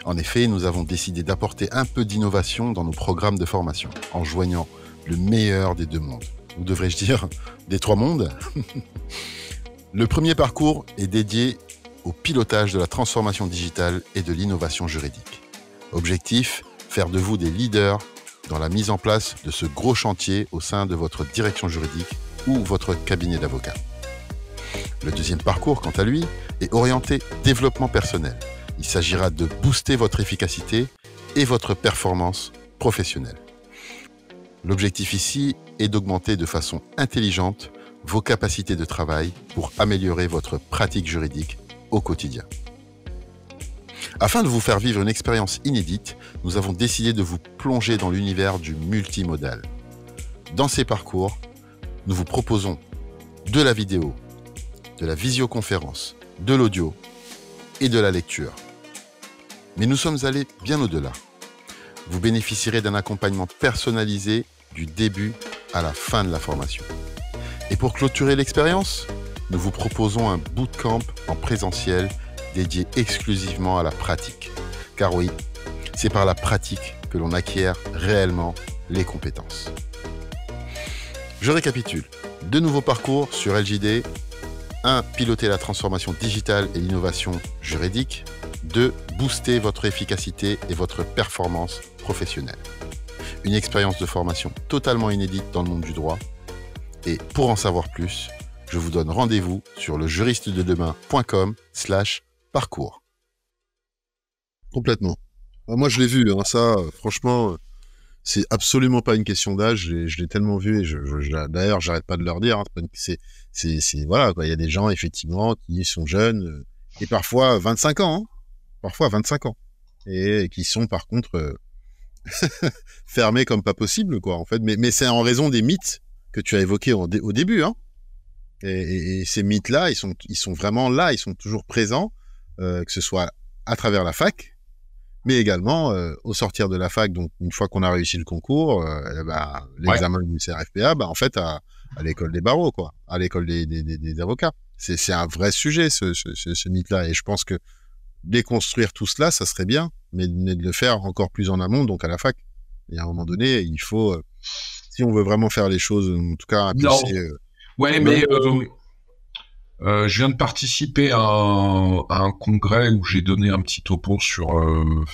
En effet, nous avons décidé d'apporter un peu d'innovation dans nos programmes de formation en joignant le meilleur des deux mondes. Ou devrais-je dire des trois mondes Le premier parcours est dédié au pilotage de la transformation digitale et de l'innovation juridique. Objectif, faire de vous des leaders dans la mise en place de ce gros chantier au sein de votre direction juridique ou votre cabinet d'avocat. Le deuxième parcours, quant à lui, est orienté développement personnel. Il s'agira de booster votre efficacité et votre performance professionnelle. L'objectif ici est d'augmenter de façon intelligente vos capacités de travail pour améliorer votre pratique juridique au quotidien. Afin de vous faire vivre une expérience inédite, nous avons décidé de vous plonger dans l'univers du multimodal. Dans ces parcours, nous vous proposons de la vidéo, de la visioconférence, de l'audio et de la lecture. Mais nous sommes allés bien au-delà. Vous bénéficierez d'un accompagnement personnalisé du début à la fin de la formation. Et pour clôturer l'expérience, nous vous proposons un bootcamp en présentiel dédié exclusivement à la pratique. Car oui, c'est par la pratique que l'on acquiert réellement les compétences. Je récapitule. Deux nouveaux parcours sur LJD. 1. Piloter la transformation digitale et l'innovation juridique. 2. Booster votre efficacité et votre performance professionnelle. Une expérience de formation totalement inédite dans le monde du droit. Et pour en savoir plus, je vous donne rendez-vous sur le juriste de demain.com slash parcours. Complètement. Moi, je l'ai vu, hein, ça, franchement, c'est absolument pas une question d'âge. Je l'ai tellement vu et je, d'ailleurs, j'arrête pas de leur dire. Hein, c'est, voilà. Il y a des gens, effectivement, qui sont jeunes euh, et parfois 25 ans, hein, parfois 25 ans, et qui sont par contre euh, fermés comme pas possible, quoi, en fait. Mais, c'est en raison des mythes que tu as évoqués au début, hein. Et, et, ces mythes-là, ils sont, ils sont vraiment là, ils sont toujours présents, euh, que ce soit à travers la fac, mais également euh, au sortir de la fac, donc une fois qu'on a réussi le concours, euh, eh ben, l'examen du CRFPA, bah, en fait, à, à l'école des barreaux, quoi, à l'école des, des, des, avocats. C'est, un vrai sujet, ce, ce, ce, mythe-là, et je pense que déconstruire tout cela, ça serait bien, mais de le faire encore plus en amont, donc à la fac. Et à un moment donné, il faut, euh, si on veut vraiment faire les choses, en tout cas, euh, ouais, mais euh, je viens de participer à un, à un congrès où j'ai donné un petit topo sur euh,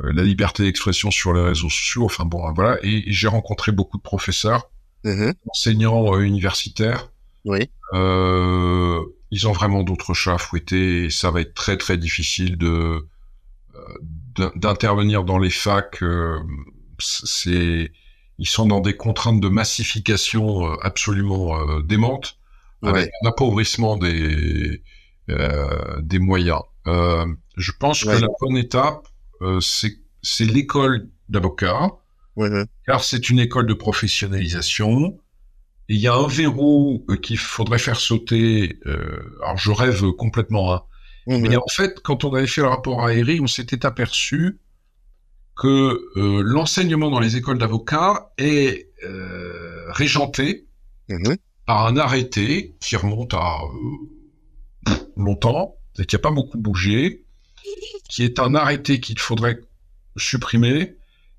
euh la liberté d'expression sur les réseaux sociaux. Enfin bon, voilà. Et, j'ai rencontré beaucoup de professeurs, mmh enseignants euh, universitaires. Oui. Euh, ils ont vraiment d'autres chats à fouetter et ça va être très très difficile de d'intervenir dans les facs. c'est ils sont dans des contraintes de massification absolument démentes avec un appauvrissement des euh, des moyens. Euh, je pense que la bonne étape, euh, c'est l'école d'avocat, car c'est une école de professionnalisation. Et il y a un verrou euh, qu'il faudrait faire sauter. Alors je rêve complètement, hein. mais en fait, quand on avait fait le rapport à Eric, on s'était aperçu que l'enseignement dans les écoles d'avocats est régenté. Par un arrêté qui remonte à euh, longtemps, et qui n'a pas beaucoup bougé, qui est un arrêté qu'il faudrait supprimer,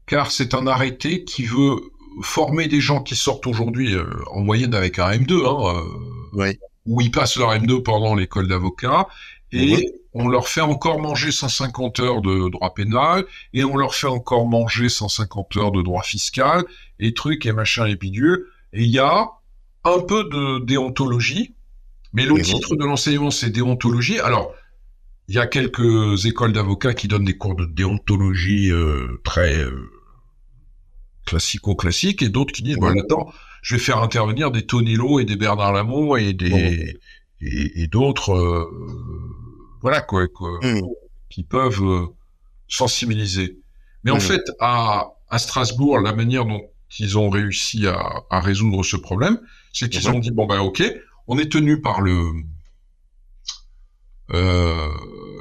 car c'est un arrêté qui veut former des gens qui sortent aujourd'hui en moyenne avec un M2, hein, où ils passent leur M2 pendant l'école d'avocat, et on leur fait encore manger 150 heures de droit pénal, et on leur fait encore manger 150 heures de droit fiscal, et trucs et machin et bidule. Et il y a un peu de déontologie, mais le titre de l'enseignement, c'est déontologie. Alors, il y a quelques écoles d'avocats qui donnent des cours de déontologie euh, très euh, classico-classiques, et d'autres qui disent, bon, attends, je vais faire intervenir des Tonello et des Bernard Lamont et des... Et, d'autres... Euh, voilà quoi, mmh. qui peuvent sensibiliser. Mais en mmh. fait, à, à Strasbourg, la manière dont ils ont réussi à, à résoudre ce problème, c'est qu'ils ont dit bon ben ok, on est tenu par le euh,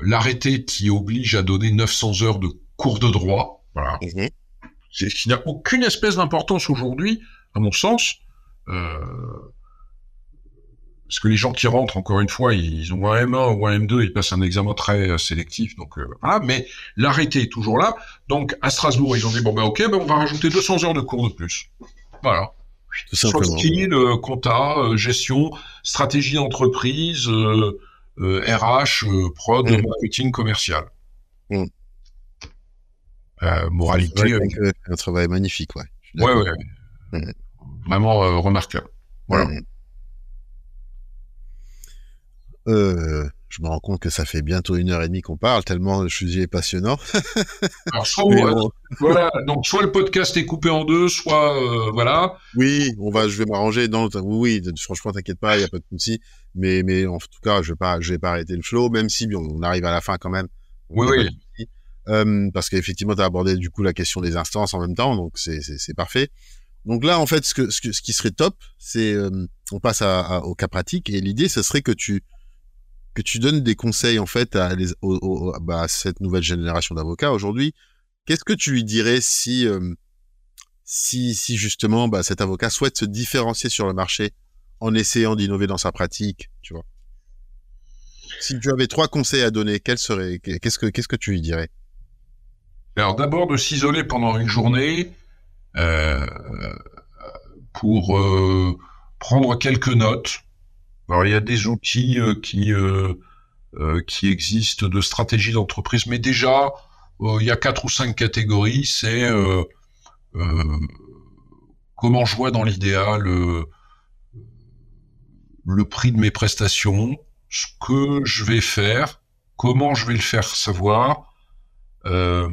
l'arrêté qui oblige à donner 900 heures de cours de droit, voilà, mmh. c'est qui n'a aucune espèce d'importance aujourd'hui, à mon sens. Euh, parce que les gens qui rentrent, encore une fois, ils ont un M1 ou un M2, ils passent un examen très euh, sélectif, donc euh, voilà. Mais l'arrêté est toujours là. Donc à Strasbourg, ils ont dit bon ben ok, ben on va rajouter 200 heures de cours de plus. Voilà. Tout simplement. le compta, euh, gestion, stratégie d'entreprise, RH, prod, mm. marketing, commercial. Mm. moralité. un travail magnifique, ouais. Ouais, ouais. Mm. Vraiment remarquable. Voilà. Euh, je me rends compte que ça fait bientôt une heure et demie qu'on parle, tellement le sujet est passionnant. Alors, soit, voilà, donc soit le podcast est coupé en deux, soit euh, voilà. Oui, on va, je vais m'arranger. dans oui, oui, franchement, t'inquiète pas, il y a pas de souci. Mais, mais en tout cas, je vais pas, je vais pas arrêter le flow, même si on arrive à la fin quand même. Oui, oui. Euh, parce qu'effectivement, tu as abordé du coup la question des instances en même temps, donc c'est parfait. Donc là, en fait, ce, que, ce, que, ce qui serait top, c'est euh, on passe à, au cas pratique et l'idée, ce serait que tu que tu donnes des conseils en fait à, bah, cette nouvelle génération d'avocats aujourd'hui. Qu'est-ce que tu lui dirais si, euh, si justement bah, cet avocat souhaite se différencier sur le marché en essayant d'innover dans sa pratique, tu vois? Si tu avais trois conseils à donner, quels seraient Qu'est-ce que qu'est-ce que tu lui dirais? Alors d'abord de s'isoler pendant une journée euh, pour euh, prendre quelques notes alors il y a des outils euh, qui euh, euh, qui existent de stratégie d'entreprise, mais déjà il y a quatre ou cinq catégories. C'est comment je vois dans l'idéal le prix de mes prestations, ce que je vais faire, comment je vais le faire savoir. Euh,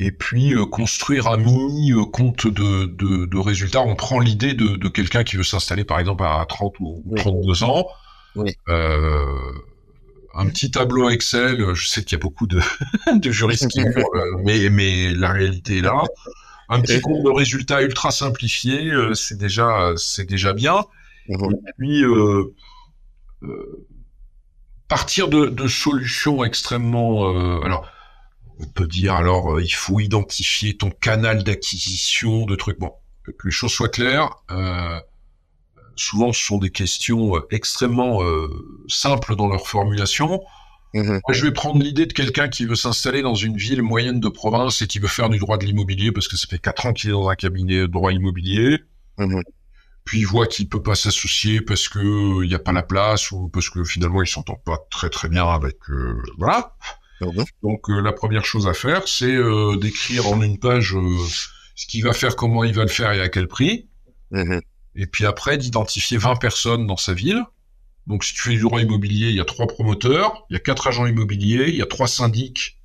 et puis euh, construire un mini euh, compte de, de, de, résultats. On prend l'idée de, de quelqu'un qui veut s'installer par exemple à 30 ou 32 ans. Euh, un petit tableau Excel, je sais qu'il y a beaucoup de, de juristes qui mais, mais la réalité est là. Un petit compte de résultats ultra simplifié, c'est déjà, c'est déjà bien. Et puis, partir de, de solutions extrêmement... alors, on peut dire alors euh, il faut identifier ton canal d'acquisition de trucs. Bon, que les choses soient claires. Euh, souvent, ce sont des questions euh, extrêmement simples dans leur formulation. Mhm. je vais prendre l'idée de quelqu'un qui veut s'installer dans une ville moyenne de province et qui veut faire du droit de l'immobilier parce que ça fait quatre ans qu'il est dans un cabinet de droit immobilier. Mhm. Puis il voit qu'il peut pas s'associer parce que il n'y a pas la place ou parce que finalement il s'entend pas très très bien avec voilà. Donc euh, la première chose à faire, c'est euh, d'écrire en une page euh, ce qu'il va faire, comment il va le faire et à quel prix. Mhm. Et puis après, d'identifier 20 personnes dans sa ville. Donc si tu fais du droit immobilier, il y a trois promoteurs, il y a quatre agents immobiliers, il y a trois syndics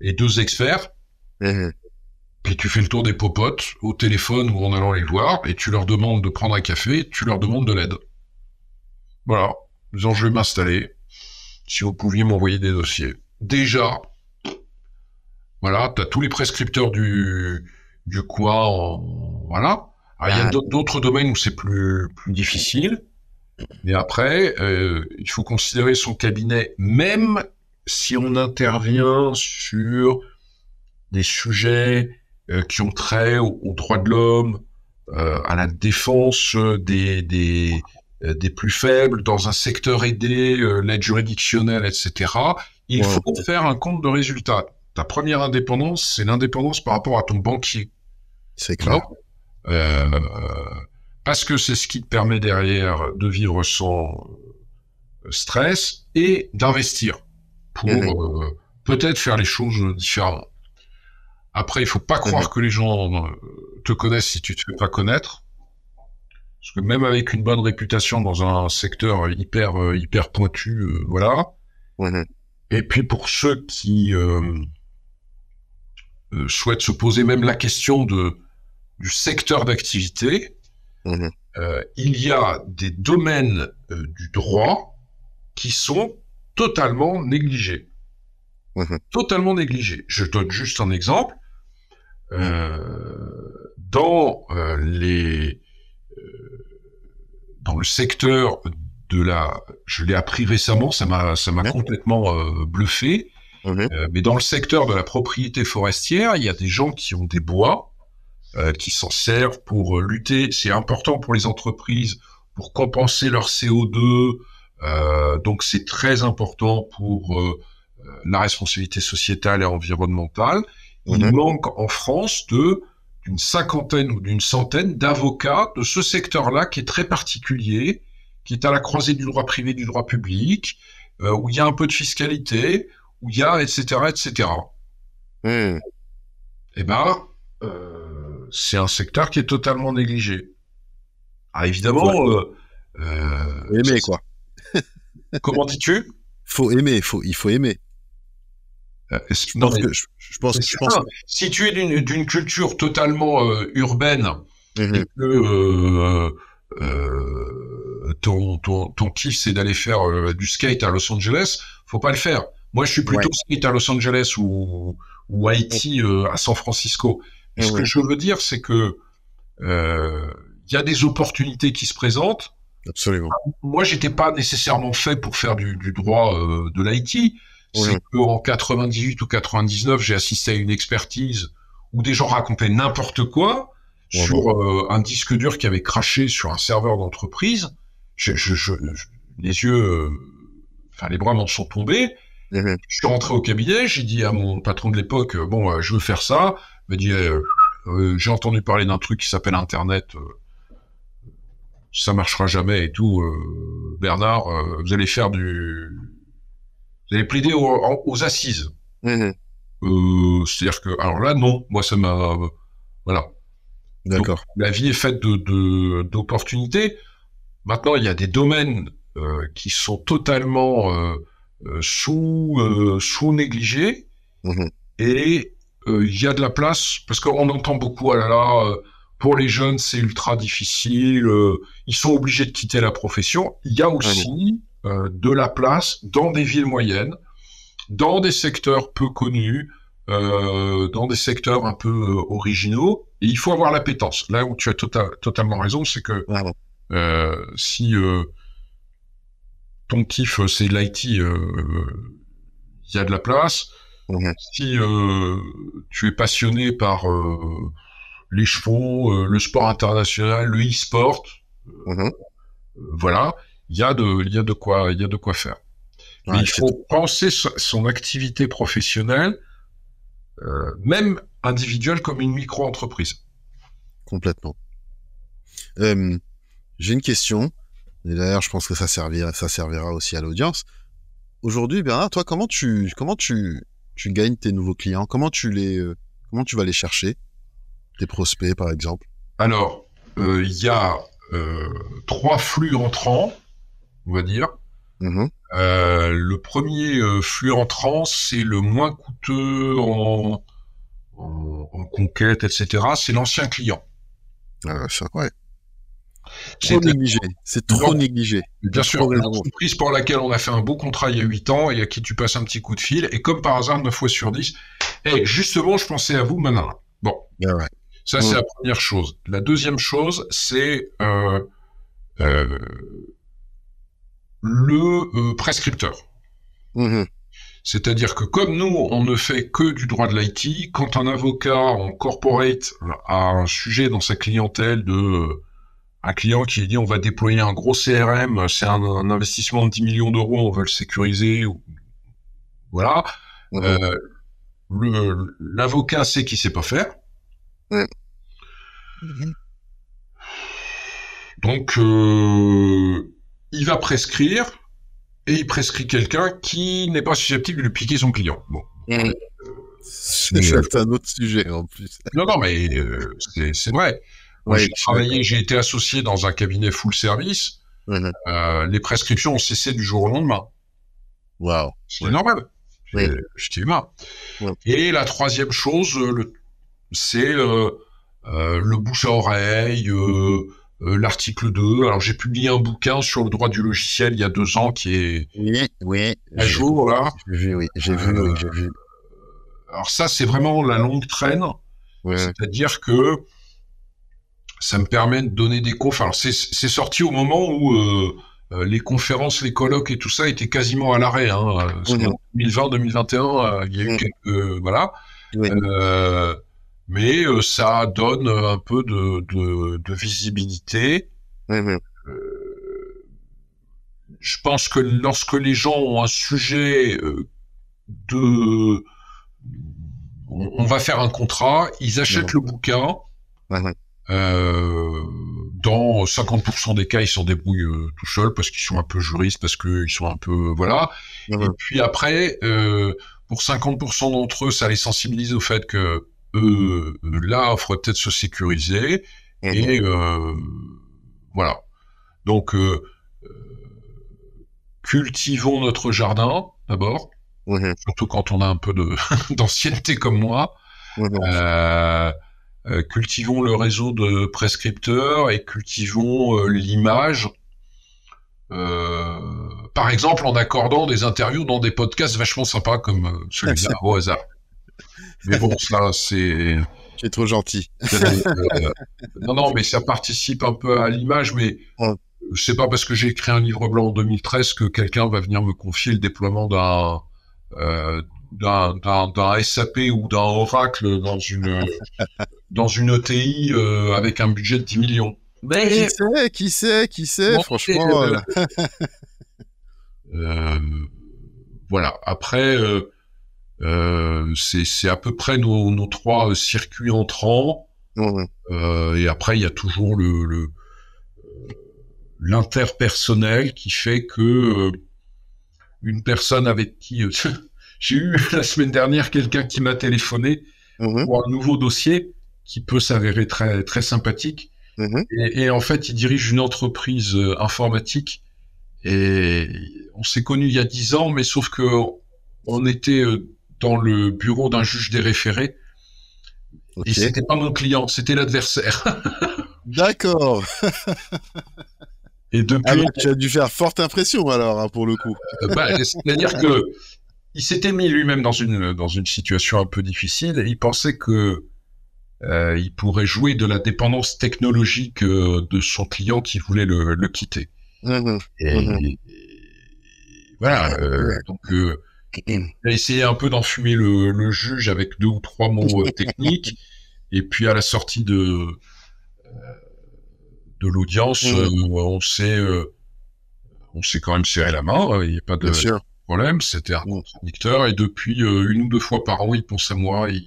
et deux experts. Mhm. Puis tu fais le tour des popotes au téléphone ou en allant les voir et tu leur demandes de prendre un café, tu leur demandes de l'aide. Voilà. Disons, je vais m'installer. Si vous pouviez m'envoyer des dossiers déjà, voilà, tu as tous les prescripteurs du, du quoi, voilà. il y a ah. d'autres domaines où c'est plus, plus difficile. Mais après, euh, il faut considérer son cabinet, même si on intervient sur des sujets euh, qui ont trait aux, droits de l'homme, euh, à la défense des, des, des plus faibles, dans un secteur aidé, l'aide juridictionnelle, etc., il faut faire un compte de résultat. Ta première indépendance, c'est l'indépendance par rapport à ton banquier. C'est clair. parce que c'est ce qui te permet derrière de vivre sans stress et d'investir pour mmh. peut-être faire les choses différemment. Après, il faut pas croire mhm. que les gens euh, te connaissent si tu te fais pas connaître. Parce que même avec une bonne réputation dans un secteur hyper euh, hyper pointu, euh, voilà. Et puis pour ceux qui souhaitent se poser même la question de du secteur d'activité, mhm. il y a des domaines du droit qui sont totalement négligés. Totalement négligés. Je donne juste un exemple. Euh, dans euh, les euh, dans le secteur de la, je l'ai appris récemment, ça m'a ça m'a complètement bluffé. mais dans le secteur de la propriété forestière, il y a des gens qui ont des bois, qui s'en servent pour lutter. C'est important pour les entreprises pour compenser leur CO2. donc c'est très important pour la responsabilité sociétale et environnementale. Il manque en France de d'une cinquantaine ou d'une centaine d'avocats de ce secteur-là qui est très particulier, qui est à la croisée du droit privé et du droit public, euh, où il y a un peu de fiscalité, où il y a etc. etc. Hmm. Eh ben, euh, c'est un secteur qui est totalement négligé. Ah, évidemment. Euh, euh, aimer quoi. Comment dis-tu? Faut aimer, faut, il faut aimer. Euh, je pense que, je, pense, si tu es d'une culture totalement euh, urbaine mhm. et que euh, ton, ton, ton kiff c'est d'aller faire du skate à Los Angeles, faut pas le faire. Moi, je suis plutôt skate à Los Angeles ou, ou Haïti à San Francisco. ce que je veux dire, c'est que il y a des opportunités qui se présentent. Absolument. Moi, j'étais pas nécessairement fait pour faire du, du droit de l'Haïti c'est qu'en 98 ou 99, j'ai assisté à une expertise où des gens racontaient n'importe quoi sur euh, un disque dur qui avait craché sur un serveur d'entreprise. Je, je, je, les yeux, euh, enfin les bras m'en sont tombés. Mhm. Je suis rentré au cabinet, j'ai dit à mon patron de l'époque, euh, bon, je veux faire ça. Il m'a dit, j'ai entendu parler d'un truc qui s'appelle Internet. ça marchera jamais et tout. Bernard, vous allez faire du vous avez plaidé aux, assises. Mhm. Euh, c'est-à-dire que, alors là, non, moi, ça m'a, voilà. D'accord. La vie est faite de d'opportunités. Maintenant, il y a des domaines euh, qui sont totalement euh, sous sous négligés mhm. et il y a de la place parce qu'on entend beaucoup ah là là pour les jeunes c'est ultra difficile ils sont obligés de quitter la profession il y a aussi euh, de la place dans des villes moyennes, dans des secteurs peu connus, euh, dans des secteurs un peu euh, originaux. Et il faut avoir l'appétence. Là où tu as tota-, totalement raison, c'est que si ton kiff c'est l'IT, il y a de la place. Si tu es passionné par les chevaux, le sport international, le e-sport, voilà, il y a de, il y a de quoi, il y a de quoi faire. Mais il faut penser son activité professionnelle, euh, même individuelle, comme une micro-entreprise. Complètement. Euh, J'ai une question. Et d'ailleurs, je pense que ça servira, ça servira aussi à l'audience. Aujourd'hui, Bernard, toi, comment tu, comment tu, tu gagnes tes nouveaux clients? Comment tu les, euh, comment tu vas les chercher? Tes prospects, par exemple? Alors, euh, il y a euh, trois flux entrants on va dire. Mm-hmm. Le premier flux entrant, c'est le moins coûteux en, en, conquête, etc. C'est l'ancien client. Ah, c'est. Trop négligé. C'est trop négligé. Bien sûr, l'entreprise pour laquelle on a fait un beau contrat il y a 8 ans et à qui tu passes un petit coup de fil, et comme par hasard, 9 fois sur 10, hey, justement, je pensais à vous maintenant. Bon. Ça, c'est mm. la première chose. La deuxième chose, c'est euh, euh, le euh, prescripteur. Mhm. C'est-à-dire que comme nous, on ne fait que du droit de l'IT, quand un avocat en corporate a un sujet dans sa clientèle de un client qui dit on va déployer un gros CRM, c'est un, investissement de 10 millions d'euros, on veut le sécuriser, voilà. Euh, l'avocat sait qu'il sait pas faire. Donc, euh, il va prescrire et il prescrit quelqu'un qui n'est pas susceptible de lui piquer son client. Bon. c'est un autre sujet en plus. Non, non, mais euh, c'est vrai. J'ai travaillé, j'ai été associé dans un cabinet full service. Euh, les prescriptions ont cessé du jour au lendemain. Waouh. C'est normal. J'étais humain. Et la troisième chose, c'est le bouche à oreille, euh, l'article 2. Alors j'ai publié un bouquin sur le droit du logiciel il y a deux ans qui est oui, oui, à jour là. J'ai vu, oui, j'ai vu, oui, j'ai vu. Alors ça c'est vraiment la longue traîne. C'est-à-dire que ça me permet de donner des confs. Alors c'est sorti au moment où euh, euh, les conférences, les colloques et tout ça étaient quasiment à l'arrêt. Hein. 2020-2021, il y a eu quelques voilà. Euh, mais euh, ça donne un peu de, de, de visibilité. Euh, je pense que lorsque les gens ont un sujet euh, de... On, va faire un contrat, ils achètent le bouquin. Euh, dans 50% des cas, ils s'en débrouillent tout seuls parce qu'ils sont un peu juristes, parce qu'ils sont un peu voilà. Et puis après, euh, pour 50% d'entre eux, ça les sensibilise au fait que euh, là, il faudrait peut-être se sécuriser. Mhm. Et euh, voilà. Donc, euh, cultivons notre jardin d'abord, surtout quand on a un peu de d'ancienneté comme moi. Cultivons le réseau de prescripteurs et cultivons l'image. par exemple, en accordant des interviews dans des podcasts vachement sympas comme celui-là au hasard. Mais bon, ça, c'est. Tu es trop gentil. Euh, non, non, mais ça participe un peu à l'image, mais c'est pas parce que j'ai écrit un livre blanc en 2013 que quelqu'un va venir me confier le déploiement d'un euh, d'un SAP ou d'un Oracle dans une dans une ETI euh, avec un budget de 10 millions. Mais qui sait, qui sait, qui sait, franchement. Euh, voilà. Après, euh, c'est à peu près nos, nos, trois circuits entrants. Euh, et après, il y a toujours le, le l'interpersonnel qui fait que euh, une personne avec qui j'ai eu la semaine dernière quelqu'un qui m'a téléphoné pour un nouveau dossier qui peut s'avérer très très sympathique. Et, et, en fait, il dirige une entreprise informatique et on s'est connus il y a dix ans, mais sauf que on était dans le bureau d'un juge des référés. Et c'était pas mon client, c'était l'adversaire. D'accord. Et depuis, ah, tu as dû faire forte impression alors hein, pour le coup. Euh, bah, c'est-à-dire que il s'était mis lui-même dans une dans une situation un peu difficile et il pensait que euh, il pourrait jouer de la dépendance technologique euh, de son client qui voulait le, le quitter. Mmh et, mmh voilà. donc il a essayé un peu d'enfumer le, juge avec deux ou trois mots euh, techniques. Et puis à la sortie de euh, de l'audience, mmh. euh, on s'est on s'est quand même serré la main. Hein, il n'y a pas de problème. C'était un contradicteur. Et depuis une ou deux fois par an, il pense à moi. Il,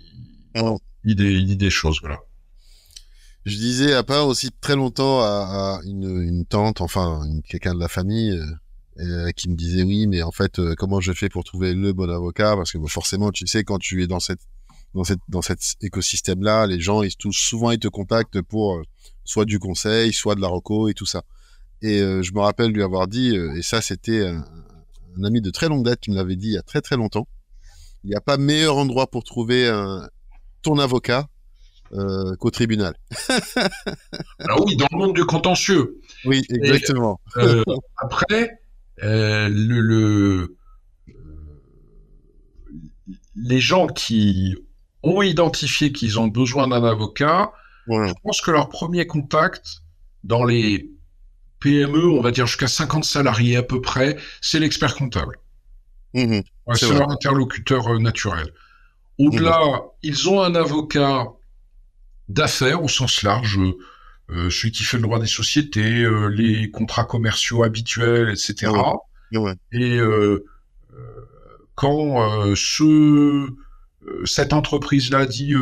mmh. il, dit, des choses. Voilà. Je disais à part aussi très longtemps à, une, une, tante, enfin quelqu'un de la famille, euh, qui me disait oui, mais en fait, euh, comment je fais pour trouver le bon avocat? Parce que forcément, tu sais, quand tu es dans cette dans cette dans cet écosystème-là, les gens, ils souvent ils te contactent pour euh, soit du conseil, soit de la reco et tout ça. Et je me rappelle lui avoir dit, et ça c'était un, ami de très longue date qui me l'avait dit il y a très très longtemps. Il n'y a pas meilleur endroit pour trouver un, ton avocat euh, qu'au tribunal. Alors oui, dans le monde du contentieux. Oui, exactement. euh, après, euh, le, les gens qui ont identifié qu'ils ont besoin d'un avocat, je pense que leur premier contact dans les PME, on va dire jusqu'à 50 salariés à peu près, c'est l'expert comptable. Mmh c'est leur interlocuteur naturel. Au-delà, mmh. ils ont un avocat d'affaires au sens large, euh, celui qui fait le droit des sociétés, euh, les contrats commerciaux habituels, etc. Et euh, quand ce, cette entreprise-là dit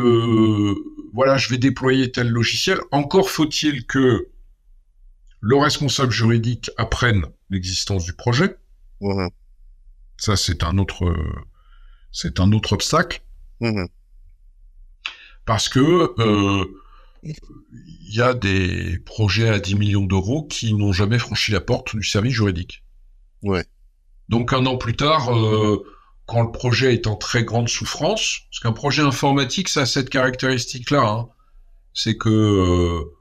voilà, je vais déployer tel logiciel, encore faut-il que le responsable juridique apprenne l'existence du projet. Ça, c'est un autre, c'est un autre obstacle. Mmh Parce que il y a des projets à 10 millions d'euros qui n'ont jamais franchi la porte du service juridique. Ouais. Donc un an plus tard, euh, quand le projet est en très grande souffrance, parce qu'un projet informatique, ça a cette caractéristique-là, hein, c'est que euh,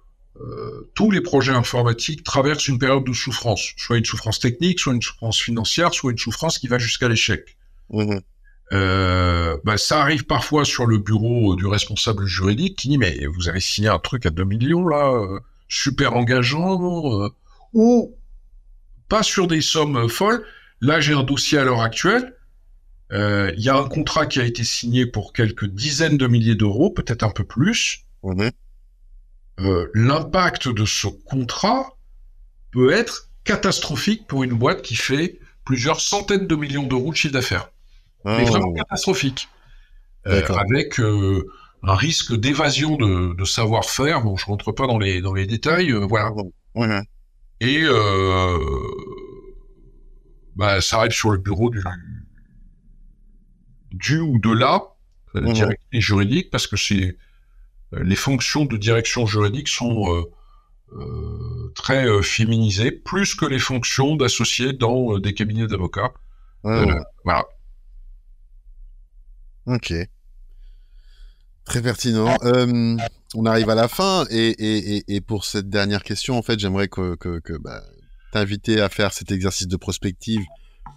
euh, tous les projets informatiques traversent une période de souffrance, soit une souffrance technique, soit une souffrance financière, soit une souffrance qui va jusqu'à l'échec. Mmh euh, bah, ça arrive parfois sur le bureau du responsable juridique qui dit mais vous avez signé un truc à 2 millions là, euh, super engageant, ou pas sur des sommes folles. Là j'ai un dossier à l'heure actuelle, il y a un contrat qui a été signé pour quelques dizaines de milliers d'euros, peut-être un peu plus. L'impact de ce contrat peut être catastrophique pour une boîte qui fait plusieurs centaines de millions d'euros de chiffre d'affaires mais vraiment oh. catastrophique. Euh, avec euh, un risque d'évasion de, de savoir-faire. Bon, je rentre pas dans les dans les détails, euh, voilà. Et euh, bah, ça arrive sur le bureau du du ou de la direction juridique parce que c'est les fonctions de direction juridique sont très féminisées, plus que les fonctions d'associés dans des cabinets d'avocats. voilà. Ok. Très pertinent. Euh, on arrive à la fin et, et, et, pour cette dernière question, en fait, j'aimerais que, que, que bah, t'inviter à faire cet exercice de prospective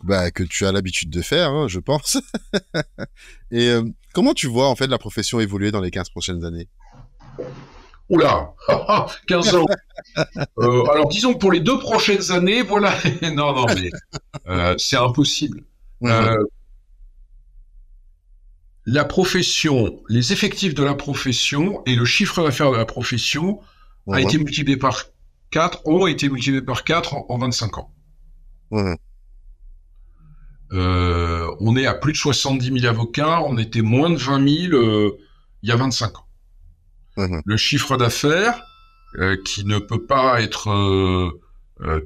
bah, que tu as l'habitude de faire, hein, je pense. et euh, comment tu vois en fait la profession évoluer dans les 15 prochaines années? Oula, 15 ans. euh, alors disons que pour les deux prochaines années, voilà. non, non, mais euh, c'est impossible. Euh, la profession, les effectifs de la profession et le chiffre d'affaires de la profession a été multiplié par 4, ont été multipliés par 4 en, 25 ans. Euh, on est à plus de 70 000 avocats, on était moins de 20 000 euh, il y a 25 ans. Le chiffre d'affaires, euh, qui ne peut pas être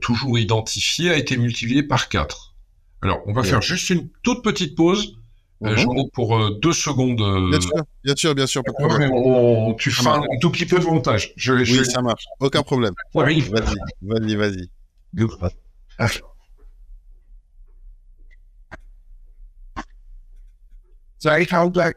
toujours identifié, a été multiplié par 4. Alors, on va faire juste une toute petite pause euh, je -hmm. pour euh, deux secondes. Euh, bien sûr, bien sûr, bien sûr. On, tu fais un, tout petit peu de montage. Je, oui, ça marche. Aucun problème. Vas-y, vas-y, vas-y. Sorry, how black.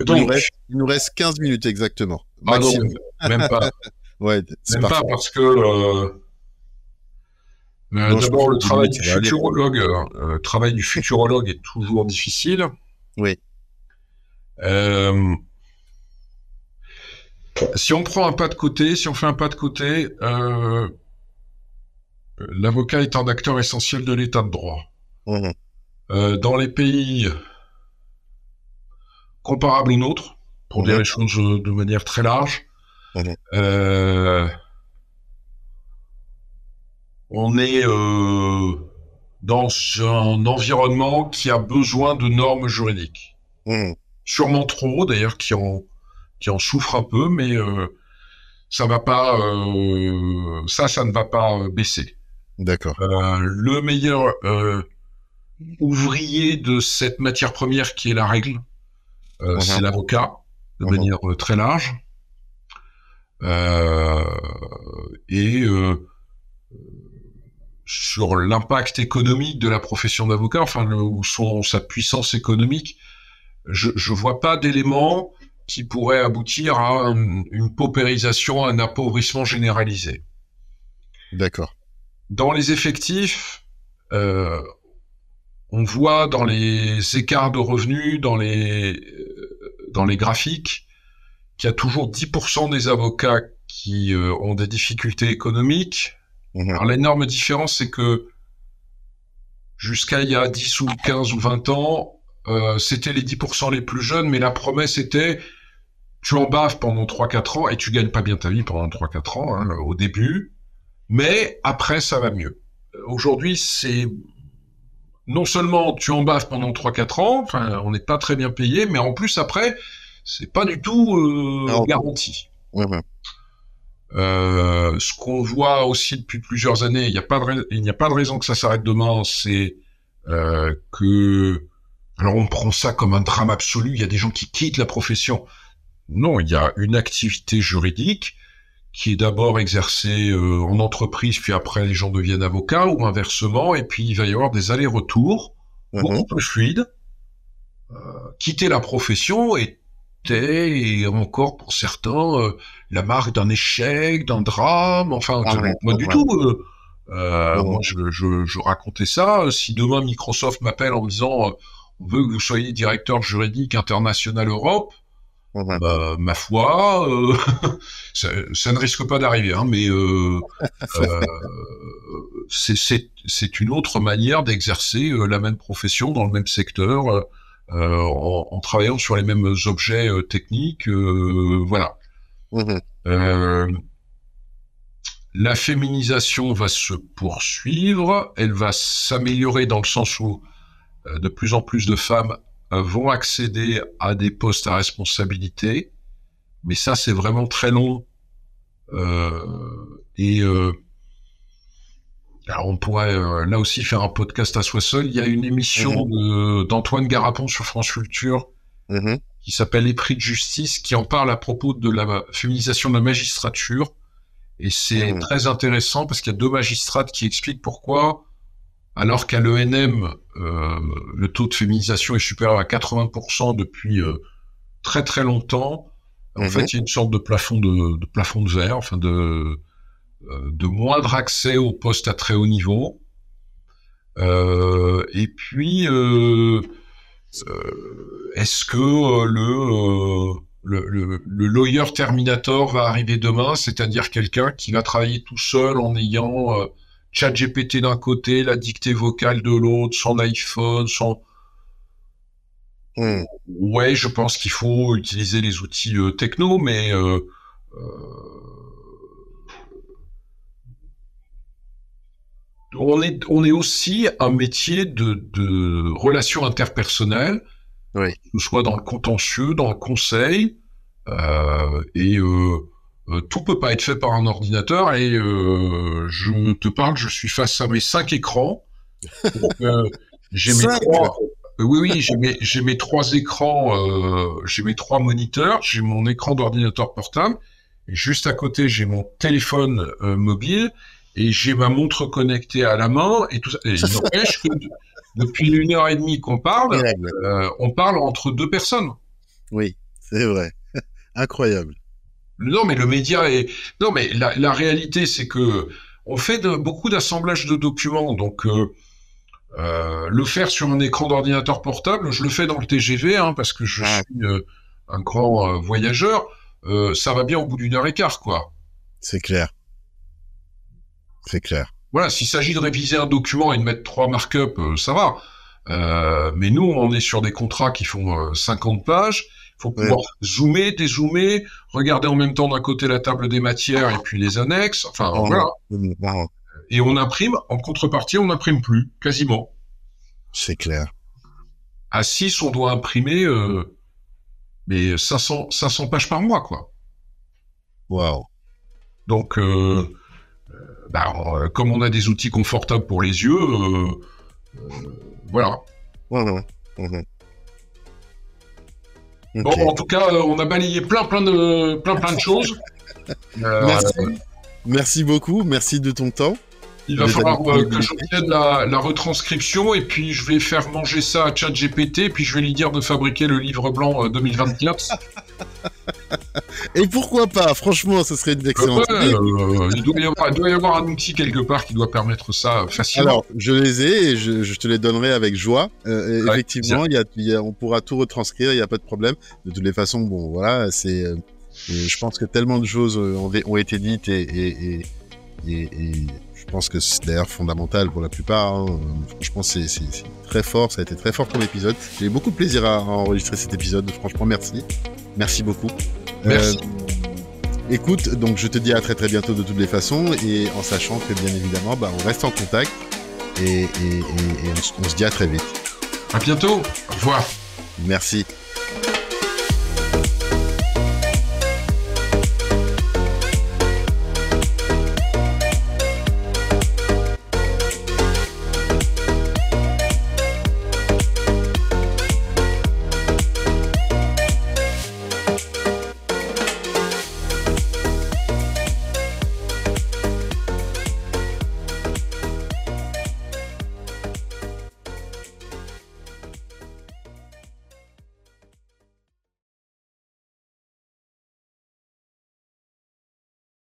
Donc, il, nous reste, il nous reste 15 minutes exactement. Ah non, même pas. ouais, même parfait. pas parce que euh, euh, d'abord, le travail du futurologue, euh, travail du futurologue est toujours difficile. Oui. Euh, si on prend un pas de côté, si on fait un pas de côté, l'avocat est un acteur essentiel de l'état de droit. Mmh. Euh, dans les pays comparables aux nôtres, pour dire les choses de manière très large, euh, on est euh, dans un environnement qui a besoin de normes juridiques. Mmh. Sûrement trop, d'ailleurs, qui en, qui en souffre un peu, mais euh, ça va pas, euh, ça, ça ne va pas baisser. D'accord. le meilleur ouvrier de cette matière première qui est la règle, mmh. c'est l'avocat, de mmh. manière très large. et sur l'impact économique de la profession d'avocat, enfin ou son sa puissance économique, je je vois pas d'éléments qui pourraient aboutir à une paupérisation, un appauvrissement généralisé. D'accord. Dans les effectifs, euh, on voit dans les écarts de revenus, dans les euh, dans les graphiques, qu'il y a toujours 10% des avocats qui euh, ont des difficultés économiques. Mhm. Alors l'énorme différence, c'est que jusqu'à il y a 10 ou 15 ou 20 ans, euh, c'était les 10% les plus jeunes, mais la promesse était tu en baves pendant 3-4 ans et tu gagnes pas bien ta vie pendant 3-4 ans hein, au début, mais après ça va mieux. Aujourd'hui, c'est non seulement tu en baves pendant 3-4 ans, enfin on n'est pas très bien payé, mais en plus après, c'est pas du tout euh, garanti. Euh, ce qu'on voit aussi depuis plusieurs années, il n'y a pas de il n'y a pas de raison que ça s'arrête demain, c'est euh, que alors on prend ça comme un drame absolu, il y a des gens qui quittent la profession. Non, il y a une activité juridique qui est d'abord exercée euh, en entreprise, puis après les gens deviennent avocats, ou inversement, et puis il va y avoir des allers-retours mhm. beaucoup plus fluides. Euh, quitter la profession était, et encore pour certains, euh, la marque d'un échec, d'un drame, enfin, ah pas du tout. Euh, moi, je, je, je, racontais ça. Si demain Microsoft m'appelle en me disant on veut que vous soyez directeur juridique international Europe, bah, ma foi, euh, ça, ne risque pas d'arriver, hein, mais euh, euh, c'est une autre manière d'exercer la même profession dans le même secteur, en, travaillant sur les mêmes objets techniques, voilà. la féminisation va se poursuivre, elle va s'améliorer dans le sens où de plus en plus de femmes vont accéder à des postes à responsabilité, mais ça c'est vraiment très long. Euh, et euh, alors on pourrait euh, là aussi faire un podcast à soi seul. Il y a une émission mhm. d'Antoine Garapon sur France Culture mhm. qui s'appelle Les prix de justice, qui en parle à propos de la féminisation de la magistrature. Et c'est mhm. très intéressant parce qu'il y a deux magistrates qui expliquent pourquoi alors qu'à l'ENM, euh, le taux de féminisation est supérieur à 80% depuis euh, très très longtemps. En mhm. fait, il y a une sorte de plafond de, plafond de verre, enfin de, euh, de moindre accès aux postes à très haut niveau. et puis, est-ce que le, le, le, lawyer terminator va arriver demain, c'est-à-dire quelqu'un qui va travailler tout seul en ayant chat GPT d'un côté, la dictée vocale de l'autre, son iPhone, son... Hmm. Ouais, je pense qu'il faut utiliser les outils euh, techno, mais euh, euh, on, est, on est aussi un métier de, de relations interpersonnelles, oui. que ce soit dans le contentieux, dans le conseil, et euh, tout peut pas être fait par un ordinateur et euh, je te parle, je suis face à mes cinq écrans. Euh, j'ai mes trois. oui, oui, j'ai mes, j'ai mes trois écrans, j'ai mes trois moniteurs, j'ai mon écran d'ordinateur portable, et juste à côté j'ai mon téléphone mobile et j'ai ma montre connectée à la main et tout ça. Et il n'empêche que depuis une heure et demie qu'on parle, on parle entre deux personnes. Oui, c'est vrai. Incroyable. Non, mais le média est. Non, mais la, réalité, c'est que on fait de, beaucoup d'assemblage de documents, donc euh, euh, le faire sur un écran d'ordinateur portable, je le fais dans le TGV, hein, parce que je ah. suis euh, un grand voyageur. ça va bien au bout d'une heure et quart, quoi. C'est clair. C'est clair. Voilà, s'il s'agit de réviser un document et de mettre trois markups, ça va. mais nous, on est sur des contrats qui font 50 pages faut pouvoir zoomer, dézoomer, regarder en même temps d'un côté la table des matières et puis les annexes. Enfin, oh, voilà. Et on imprime, en contrepartie, on n'imprime plus, quasiment. C'est clair. À 6, on doit imprimer euh, mais 500, 500 pages par mois, quoi. Waouh. Donc, euh, euh bah, euh, comme on a des outils confortables pour les yeux, voilà. Ouais, ouais. Bon, en tout cas, euh, on a balayé plein, plein de, plein, plein de choses. Euh, merci. merci beaucoup, merci de ton temps. Il va falloir euh, que j'obtienne la, la, retranscription et puis je vais faire manger ça à ChatGPT puis je vais lui dire de fabriquer le livre blanc 2024. et pourquoi pas? Franchement, ce serait une excellente idée. il, doit y avoir, il, doit y avoir, un outil quelque part qui doit permettre ça facilement. Alors, je les ai et je, je te les donnerai avec joie. effectivement, il y a, on pourra tout retranscrire, il n'y a pas de problème. De toutes les façons, bon, voilà, c'est je pense que tellement de choses euh, ont, été dites et, pense que c'est d'ailleurs fondamental pour la plupart. Hein. Franchement, c'est très fort. Ça a été très fort comme épisode. J'ai eu beaucoup de plaisir à, enregistrer cet épisode. Franchement, merci. Merci beaucoup. Merci. Euh, écoute, donc je te dis à très très bientôt de toutes les façons et en sachant que bien évidemment, bah, on reste en contact et, on, on se dit à très vite. À bientôt. Au revoir. Merci.